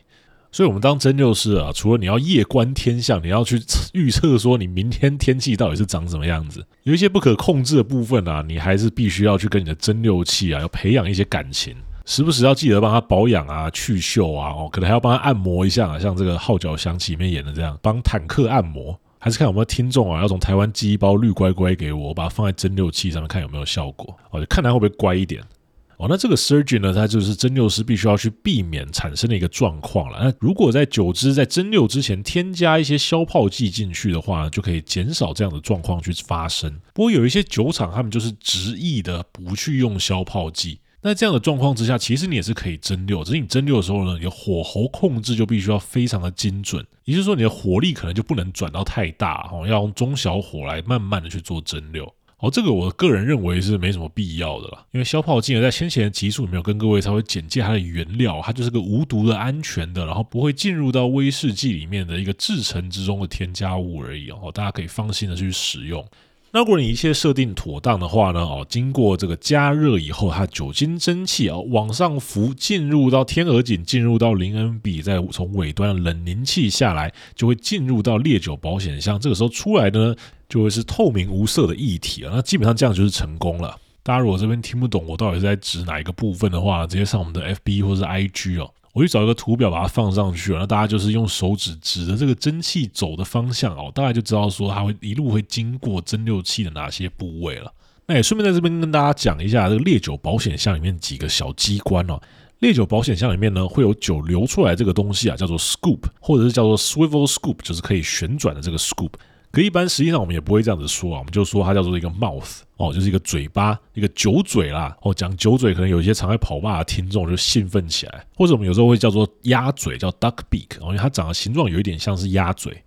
所以，我们当蒸馏师啊，除了你要夜观天象，你要去预测说你明天天气到底是长什么样子，有一些不可控制的部分啊，你还是必须要去跟你的蒸馏器啊，要培养一些感情，时不时要记得帮他保养啊、去锈啊，哦，可能还要帮他按摩一下啊，像这个《号角响起》里面演的这样，帮坦克按摩，还是看有没有听众啊，要从台湾寄一包绿乖乖给我，我把它放在蒸馏器上面看有没有效果，哦，就看它会不会乖一点。哦，那这个 surging 呢，它就是蒸馏师必须要去避免产生的一个状况了。那如果在酒汁在蒸馏之前添加一些消泡剂进去的话呢，就可以减少这样的状况去发生。不过有一些酒厂，他们就是执意的不去用消泡剂。那这样的状况之下，其实你也是可以蒸馏，只是你蒸馏的时候呢，你的火候控制就必须要非常的精准，也就是说你的火力可能就不能转到太大哦，要用中小火来慢慢的去做蒸馏。哦，这个我个人认为是没什么必要的啦，因为消泡剂呢，在先前的集数里面有跟各位稍微简介它的原料，它就是个无毒的、安全的，然后不会进入到威士忌里面的一个制成之中的添加物而已哦，大家可以放心的去使用。那如果你一切设定妥当的话呢，哦，经过这个加热以后，它酒精蒸汽啊往上浮，进入到天鹅颈，进入到零 NB，再从尾端冷凝器下来，就会进入到烈酒保险箱。这个时候出来的呢，就会是透明无色的液体啊。那基本上这样就是成功了。大家如果这边听不懂我到底是在指哪一个部分的话，直接上我们的 FB 或是 IG 哦。我去找一个图表把它放上去，那大家就是用手指指着这个蒸汽走的方向哦，大概就知道说它会一路会经过蒸馏器的哪些部位了。那也顺便在这边跟大家讲一下这个烈酒保险箱里面几个小机关哦。烈酒保险箱里面呢会有酒流出来这个东西啊，叫做 scoop，或者是叫做 swivel scoop，就是可以旋转的这个 scoop。可一般实际上我们也不会这样子说啊，我们就说它叫做一个 mouth 哦，就是一个嘴巴，一个酒嘴啦。哦，讲酒嘴可能有一些常爱跑吧的听众就兴奋起来，或者我们有时候会叫做鸭嘴，叫 duck beak 哦，因为它长得形状有一点像是鸭嘴。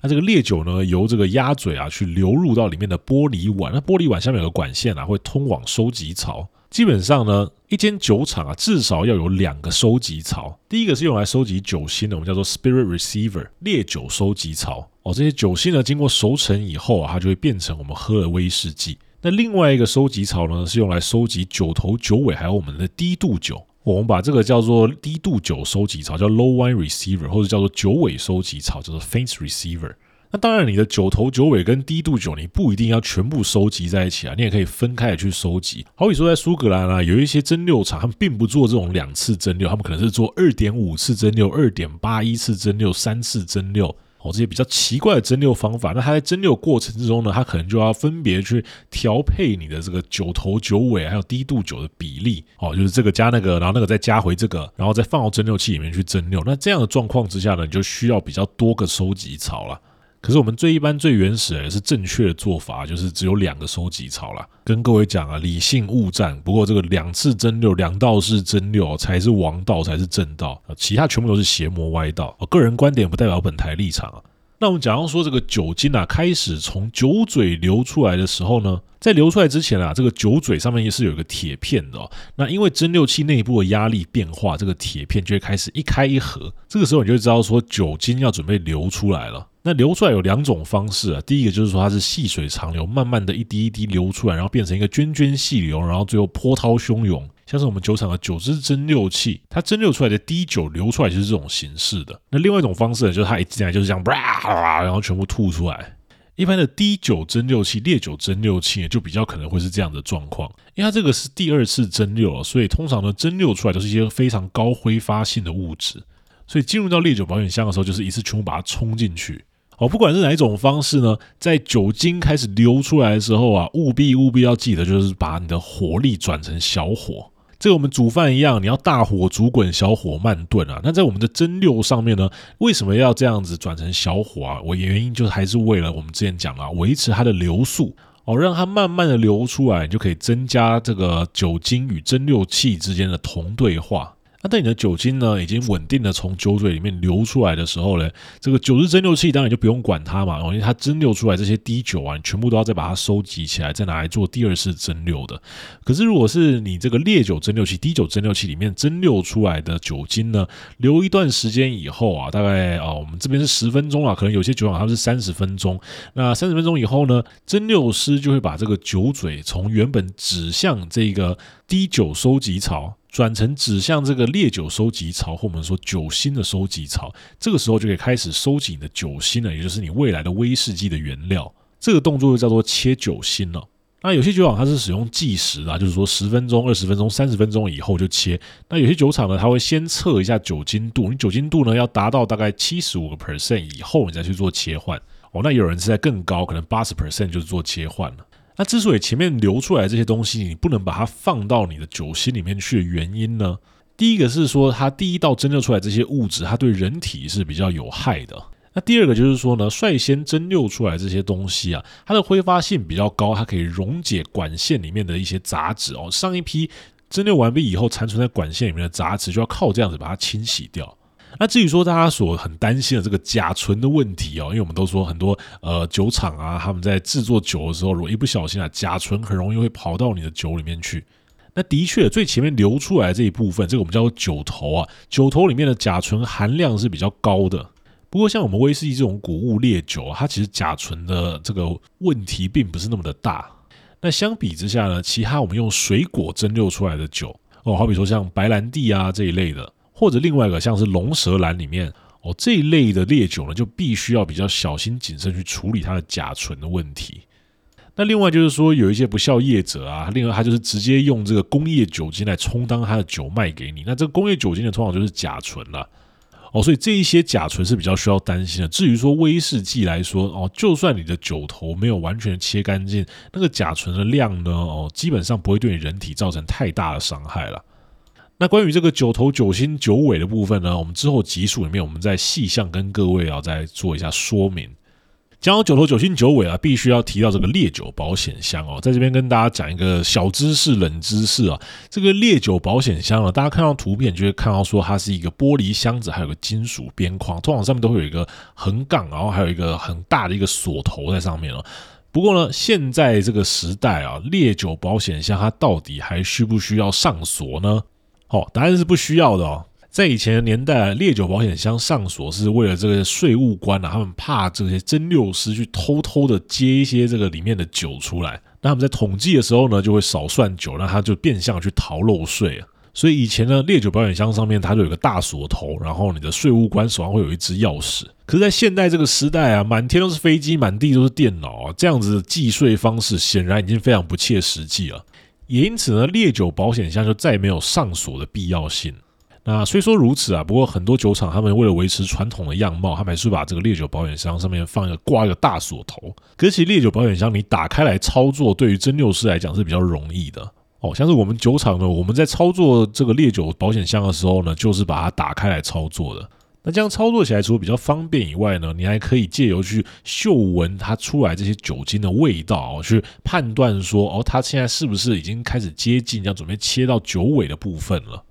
那这个烈酒呢，由这个鸭嘴啊去流入到里面的玻璃碗，那玻璃碗下面有个管线啊，会通往收集槽。基本上呢，一间酒厂啊，至少要有两个收集槽。第一个是用来收集酒心的，我们叫做 spirit receiver 烈酒收集槽。哦，这些酒心呢，经过熟成以后啊，它就会变成我们喝的威士忌。那另外一个收集槽呢，是用来收集九头、九尾，还有我们的低度酒。我们把这个叫做低度酒收集槽，叫 low wine receiver，或者叫做九尾收集槽，叫做 faint receiver。那当然，你的九头、九尾跟低度酒，你不一定要全部收集在一起啊，你也可以分开的去收集。好比说，在苏格兰啊，有一些蒸馏厂，他们并不做这种两次蒸馏，他们可能是做二点五次蒸馏、二点八一次蒸馏、三次蒸馏，哦，这些比较奇怪的蒸馏方法。那它在蒸馏过程之中呢，它可能就要分别去调配你的这个酒头、酒尾还有低度酒的比例，哦，就是这个加那个，然后那个再加回这个，然后再放到蒸馏器里面去蒸馏。那这样的状况之下呢，你就需要比较多个收集槽了。可是我们最一般、最原始也是正确的做法，就是只有两个收集槽啦。跟各位讲啊，理性勿战。不过这个两次蒸馏、两道式蒸馏才是王道，才是正道，其他全部都是邪魔歪道。我个人观点不代表本台立场啊。那我们假如说这个酒精啊，开始从酒嘴流出来的时候呢，在流出来之前啊，这个酒嘴上面也是有一个铁片的哦。那因为蒸馏器内部的压力变化，这个铁片就会开始一开一合。这个时候你就会知道说酒精要准备流出来了。那流出来有两种方式啊，第一个就是说它是细水长流，慢慢的一滴一滴流出来，然后变成一个涓涓细流，然后最后波涛汹涌，像是我们酒厂的酒汁蒸馏器，它蒸馏出来的滴酒流出来就是这种形式的。那另外一种方式呢，就是它一进来就是这样，然后全部吐出来。一般的滴酒蒸馏器、烈酒蒸馏器呢，就比较可能会是这样的状况，因为它这个是第二次蒸馏，所以通常呢蒸馏出来都是一些非常高挥发性的物质，所以进入到烈酒保险箱的时候，就是一次全部把它冲进去。哦，不管是哪一种方式呢，在酒精开始流出来的时候啊，务必务必要记得，就是把你的火力转成小火。这我们煮饭一样，你要大火煮滚，小火慢炖啊。那在我们的蒸馏上面呢，为什么要这样子转成小火啊？我原因就是还是为了我们之前讲了，维持它的流速哦，让它慢慢的流出来，你就可以增加这个酒精与蒸馏器之间的同对化。那当你的酒精呢，已经稳定的从酒嘴里面流出来的时候呢，这个酒精蒸馏器当然就不用管它嘛，因为它蒸馏出来这些滴酒啊，你全部都要再把它收集起来，再拿来做第二次蒸馏的。可是如果是你这个烈酒蒸馏器、滴酒蒸馏器里面蒸馏出来的酒精呢，留一段时间以后啊，大概啊，我们这边是十分钟啊，可能有些酒厂它是三十分钟。那三十分钟以后呢，蒸馏师就会把这个酒嘴从原本指向这个滴酒收集槽。转成指向这个烈酒收集槽，或我们说酒心的收集槽，这个时候就可以开始收集你的酒心了，也就是你未来的威士忌的原料。这个动作就叫做切酒心了。那有些酒厂它是使用计时啊，就是说十分钟、二十分钟、三十分钟以后就切。那有些酒厂呢，它会先测一下酒精度，你酒精度呢要达到大概七十五个 percent 以后，你再去做切换。哦，那有人是在更高，可能八十 percent 就是做切换了。那之所以前面流出来这些东西，你不能把它放到你的酒心里面去的原因呢？第一个是说，它第一道蒸馏出来这些物质，它对人体是比较有害的。那第二个就是说呢，率先蒸馏出来这些东西啊，它的挥发性比较高，它可以溶解管线里面的一些杂质哦。上一批蒸馏完毕以后，残存在管线里面的杂质就要靠这样子把它清洗掉。那至于说大家所很担心的这个甲醇的问题哦，因为我们都说很多呃酒厂啊，他们在制作酒的时候，如果一不小心啊，甲醇很容易会跑到你的酒里面去。那的确，最前面流出来这一部分，这个我们叫做酒头啊，酒头里面的甲醇含量是比较高的。不过像我们威士忌这种谷物烈酒啊，它其实甲醇的这个问题并不是那么的大。那相比之下呢，其他我们用水果蒸馏出来的酒哦，好比说像白兰地啊这一类的。或者另外一个像是龙舌兰里面哦，这一类的烈酒呢，就必须要比较小心谨慎去处理它的甲醇的问题。那另外就是说，有一些不肖业者啊，另外他就是直接用这个工业酒精来充当他的酒卖给你。那这个工业酒精呢，通常就是甲醇了哦，所以这一些甲醇是比较需要担心的。至于说威士忌来说哦，就算你的酒头没有完全切干净，那个甲醇的量呢哦，基本上不会对你人体造成太大的伤害了。那关于这个九头、九心、九尾的部分呢，我们之后集数里面，我们再细项跟各位啊再做一下说明。讲到九头、九心、九尾啊，必须要提到这个烈酒保险箱哦，在这边跟大家讲一个小知识、冷知识啊。这个烈酒保险箱啊，大家看到图片就会看到说它是一个玻璃箱子，还有个金属边框，通常上面都会有一个横杠，然后还有一个很大的一个锁头在上面哦。不过呢，现在这个时代啊，烈酒保险箱它到底还需不需要上锁呢？哦，答案是不需要的哦。在以前的年代，烈酒保险箱上锁是为了这个税务官啊，他们怕这些蒸馏师去偷偷的接一些这个里面的酒出来，那他们在统计的时候呢，就会少算酒，那他就变相去逃漏税啊。所以以前呢，烈酒保险箱上面它就有个大锁头，然后你的税务官手上会有一支钥匙。可是，在现代这个时代啊，满天都是飞机，满地都是电脑啊，这样子的计税方式显然已经非常不切实际了。也因此呢，烈酒保险箱就再也没有上锁的必要性。那虽说如此啊，不过很多酒厂他们为了维持传统的样貌，他们还是把这个烈酒保险箱上面放一个挂一个大锁头。可是其实烈酒保险箱你打开来操作，对于蒸馏师来讲是比较容易的哦。像是我们酒厂呢，我们在操作这个烈酒保险箱的时候呢，就是把它打开来操作的。那这样操作起来，除了比较方便以外呢，你还可以借由去嗅闻它出来这些酒精的味道，去判断说，哦，它现在是不是已经开始接近要准备切到酒尾的部分了？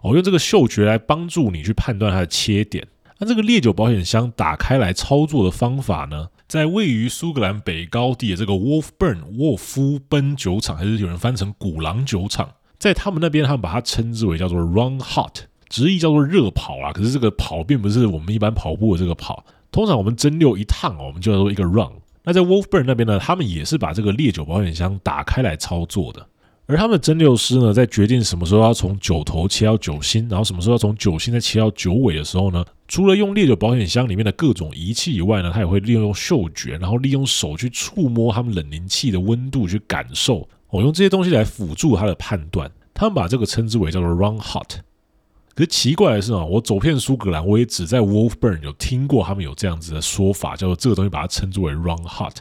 哦，用这个嗅觉来帮助你去判断它的切点。那这个烈酒保险箱打开来操作的方法呢，在位于苏格兰北高地的这个 Wolfburn 沃夫奔酒厂，还是有人翻成鼓狼酒厂，在他们那边，他们把它称之为叫做 Run Hot。直译叫做热跑啊，可是这个跑并不是我们一般跑步的这个跑，通常我们蒸馏一趟哦，我们就叫做一个 run。那在 Wolfburn 那边呢，他们也是把这个烈酒保险箱打开来操作的，而他们的蒸馏师呢，在决定什么时候要从酒头切到酒心，然后什么时候要从酒心再切到酒尾的时候呢，除了用烈酒保险箱里面的各种仪器以外呢，他也会利用嗅觉，然后利用手去触摸他们冷凝器的温度去感受，哦，用这些东西来辅助他的判断。他们把这个称之为叫做 run hot。可奇怪的是啊，我走遍苏格兰，我也只在 Wolfburn 有听过他们有这样子的说法，叫做这个东西把它称之为 Run Hot。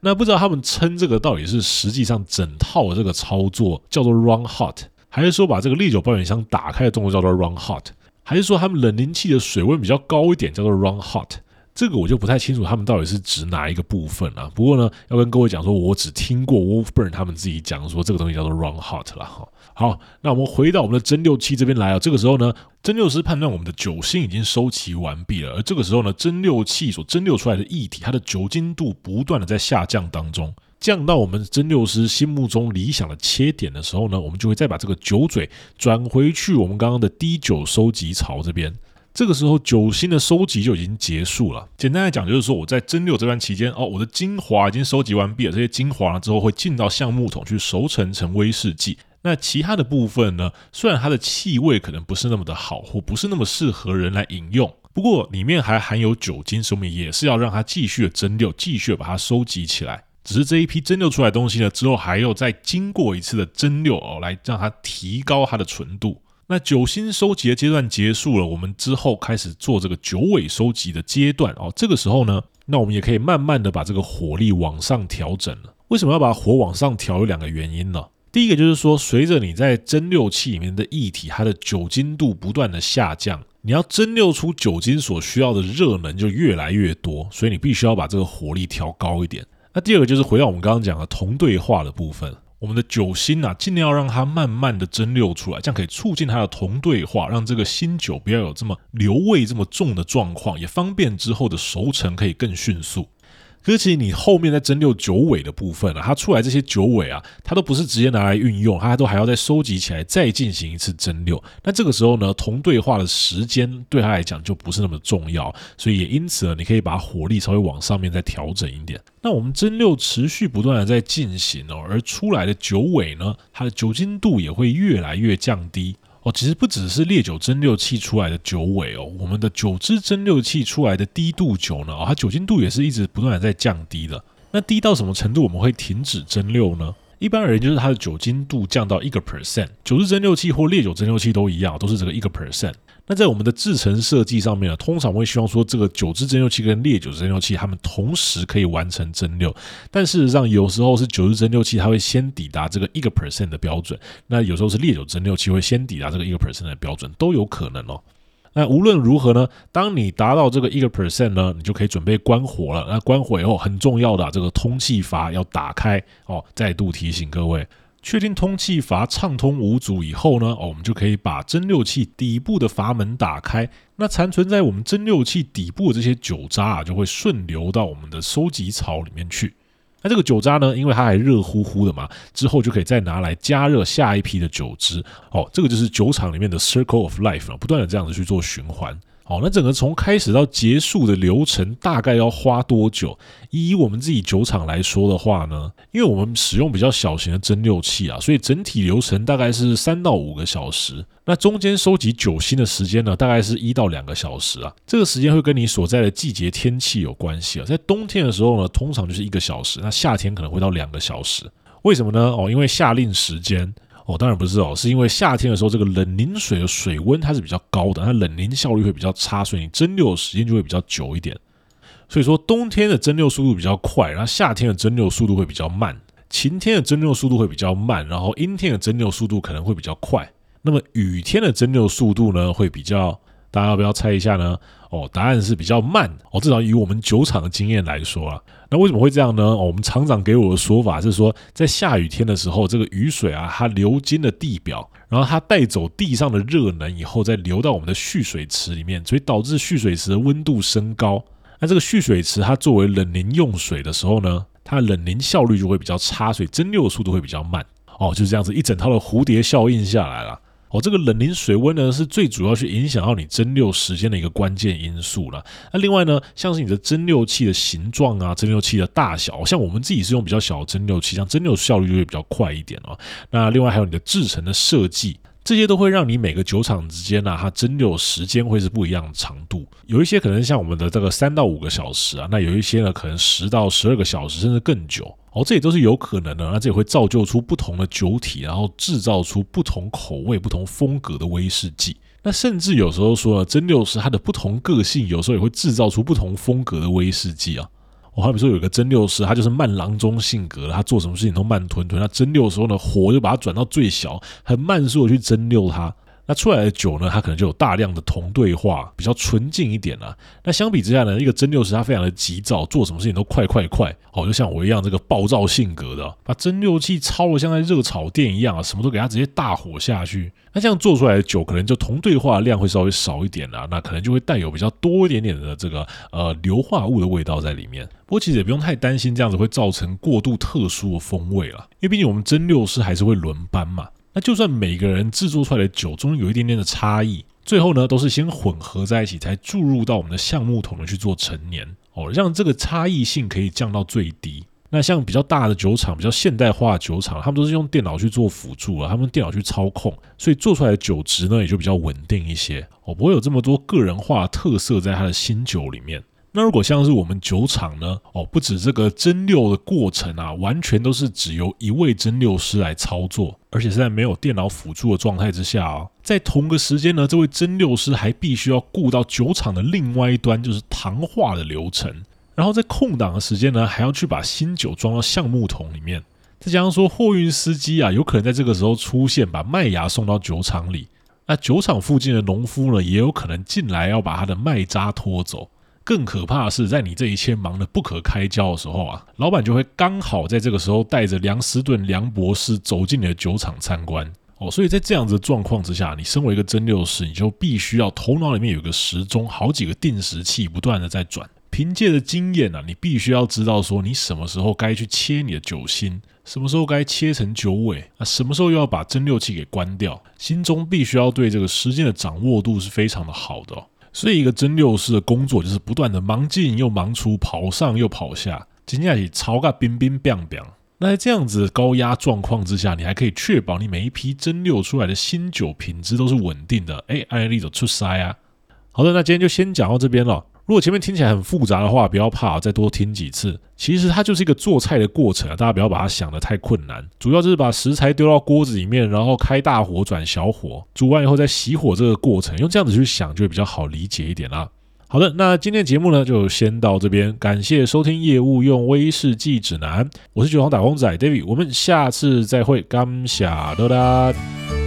那不知道他们称这个到底是实际上整套的这个操作叫做 Run Hot，还是说把这个烈酒保险箱打开的动作叫做 Run Hot，还是说他们冷凝器的水温比较高一点叫做 Run Hot？这个我就不太清楚他们到底是指哪一个部分了。不过呢，要跟各位讲说，我只听过 Wolfburn 他们自己讲说这个东西叫做 Run Hot 了哈。好，那我们回到我们的蒸馏器这边来啊。这个时候呢，蒸馏师判断我们的酒心已经收集完毕了，而这个时候呢，蒸馏器所蒸馏出来的液体，它的酒精度不断的在下降当中，降到我们蒸馏师心目中理想的切点的时候呢，我们就会再把这个酒嘴转回去我们刚刚的滴酒收集槽这边。这个时候酒心的收集就已经结束了。简单来讲，就是说我在蒸馏这段期间，哦，我的精华已经收集完毕了，这些精华呢之后会进到橡木桶去熟成成威士忌。那其他的部分呢？虽然它的气味可能不是那么的好，或不是那么适合人来饮用，不过里面还含有酒精，说明也是要让它继续的蒸馏，继续把它收集起来。只是这一批蒸馏出来东西呢，之后还要再经过一次的蒸馏哦，来让它提高它的纯度。那九星收集的阶段结束了，我们之后开始做这个九尾收集的阶段哦。这个时候呢，那我们也可以慢慢的把这个火力往上调整了。为什么要把火往上调？有两个原因呢。第一个就是说，随着你在蒸馏器里面的液体，它的酒精度不断的下降，你要蒸馏出酒精所需要的热能就越来越多，所以你必须要把这个火力调高一点。那第二个就是回到我们刚刚讲的同对化的部分，我们的酒心啊，尽量要让它慢慢的蒸馏出来，这样可以促进它的同对化，让这个新酒不要有这么留味这么重的状况，也方便之后的熟成可以更迅速。可是，其实你后面在蒸馏酒尾的部分啊，它出来这些酒尾啊，它都不是直接拿来运用，它都还要再收集起来，再进行一次蒸馏。那这个时候呢，同对化的时间对它来讲就不是那么重要，所以也因此呢，你可以把火力稍微往上面再调整一点。那我们蒸馏持续不断的在进行哦，而出来的酒尾呢，它的酒精度也会越来越降低。哦，其实不只是烈酒蒸馏器出来的酒尾哦，我们的酒汁蒸馏器出来的低度酒呢，哦，它酒精度也是一直不断的在降低的。那低到什么程度我们会停止蒸馏呢？一般而言，就是它的酒精度降到一个 percent，酒汁蒸馏器或烈酒蒸馏器都一样，都是这个一个 percent。那在我们的制程设计上面呢，通常会希望说，这个酒汁蒸馏器跟烈酒蒸馏器，它们同时可以完成蒸馏。但事实上，有时候是酒汁蒸馏器它会先抵达这个一个 percent 的标准，那有时候是烈酒蒸馏器会先抵达这个一个 percent 的标准，都有可能哦。那无论如何呢，当你达到这个一个 percent 呢，你就可以准备关火了。那关火以后，很重要的这个通气阀要打开哦。再度提醒各位。确定通气阀畅通无阻以后呢，哦，我们就可以把蒸馏器底部的阀门打开。那残存在我们蒸馏器底部的这些酒渣啊，就会顺流到我们的收集槽里面去。那这个酒渣呢，因为它还热乎乎的嘛，之后就可以再拿来加热下一批的酒汁。哦，这个就是酒厂里面的 circle of life 了，不断的这样子去做循环。好，那整个从开始到结束的流程大概要花多久？以我们自己酒厂来说的话呢，因为我们使用比较小型的蒸馏器啊，所以整体流程大概是三到五个小时。那中间收集酒心的时间呢，大概是一到两个小时啊。这个时间会跟你所在的季节天气有关系啊。在冬天的时候呢，通常就是一个小时；那夏天可能会到两个小时。为什么呢？哦，因为夏令时间。哦，当然不是哦，是因为夏天的时候，这个冷凝水的水温它是比较高的，它冷凝效率会比较差，所以你蒸馏的时间就会比较久一点。所以说，冬天的蒸馏速度比较快，然后夏天的蒸馏速度会比较慢。晴天的蒸馏速度会比较慢，然后阴天的蒸馏速度可能会比较快。那么雨天的蒸馏速度呢，会比较，大家要不要猜一下呢？哦，答案是比较慢哦，至少以我们酒厂的经验来说啊，那为什么会这样呢？哦，我们厂长给我的说法是说，在下雨天的时候，这个雨水啊，它流经了地表，然后它带走地上的热能以后，再流到我们的蓄水池里面，所以导致蓄水池的温度升高。那这个蓄水池它作为冷凝用水的时候呢，它的冷凝效率就会比较差，所以蒸馏的速度会比较慢。哦，就是这样子一整套的蝴蝶效应下来了。哦，这个冷凝水温呢，是最主要去影响到你蒸馏时间的一个关键因素了。那另外呢，像是你的蒸馏器的形状啊，蒸馏器的大小，像我们自己是用比较小的蒸馏器，像蒸馏效率就会比较快一点哦。那另外还有你的制程的设计。这些都会让你每个酒厂之间呢、它蒸馏时间会是不一样的长度。有一些可能像我们的这个三到五个小时啊，那有一些呢可能十到十二个小时，甚至更久。哦，这也都是有可能的。那这也会造就出不同的酒体，然后制造出不同口味、不同风格的威士忌。那甚至有时候说呢，蒸馏师它的不同个性，有时候也会制造出不同风格的威士忌啊。我好比说有个蒸馏师，他就是慢郎中性格的，他做什么事情都慢吞吞。那蒸馏的时候呢，火就把它转到最小，很慢速的去蒸馏它。那出来的酒呢，它可能就有大量的同对化，比较纯净一点啊。那相比之下呢，一个蒸馏师他非常的急躁，做什么事情都快快快，哦，就像我一样这个暴躁性格的，把蒸馏器操得像在热炒店一样啊，什么都给他直接大火下去。那这样做出来的酒，可能就同对化的量会稍微少一点啊，那可能就会带有比较多一点点的这个呃硫化物的味道在里面。不过其实也不用太担心，这样子会造成过度特殊的风味了，因为毕竟我们蒸馏师还是会轮班嘛。那就算每个人制作出来的酒中有一点点的差异，最后呢都是先混合在一起，才注入到我们的橡木桶里去做陈年哦，让这个差异性可以降到最低。那像比较大的酒厂、比较现代化的酒厂，他们都是用电脑去做辅助啊，他们电脑去操控，所以做出来的酒质呢也就比较稳定一些哦，不会有这么多个人化特色在它的新酒里面。那如果像是我们酒厂呢？哦，不止这个蒸馏的过程啊，完全都是只由一位蒸馏师来操作，而且是在没有电脑辅助的状态之下啊。在同个时间呢，这位蒸馏师还必须要顾到酒厂的另外一端，就是糖化的流程。然后在空档的时间呢，还要去把新酒装到橡木桶里面。再加上说，货运司机啊，有可能在这个时候出现，把麦芽送到酒厂里。那酒厂附近的农夫呢，也有可能进来要把他的麦渣拖走。更可怕的是，在你这一切忙得不可开交的时候啊，老板就会刚好在这个时候带着梁斯顿梁博士走进你的酒厂参观哦。所以在这样子的状况之下，你身为一个蒸馏师，你就必须要头脑里面有个时钟，好几个定时器不断的在转。凭借着经验啊，你必须要知道说，你什么时候该去切你的酒心，什么时候该切成酒尾啊，什么时候又要把蒸馏器给关掉，心中必须要对这个时间的掌握度是非常的好的哦。所以，一个蒸馏师的工作就是不断的忙进又忙出，跑上又跑下，今天也超个冰冰冰冰。那在这样子高压状况之下，你还可以确保你每一批蒸馏出来的新酒品质都是稳定的。哎，案例就出塞啊。好的，那今天就先讲到这边了。如果前面听起来很复杂的话，不要怕，再多听几次。其实它就是一个做菜的过程啊，大家不要把它想得太困难。主要就是把食材丢到锅子里面，然后开大火转小火，煮完以后再熄火这个过程，用这样子去想就会比较好理解一点啦。好的，那今天节目呢就先到这边，感谢收听业务用威士忌指南，我是酒皇打工仔 David，我们下次再会，感谢，拜拜。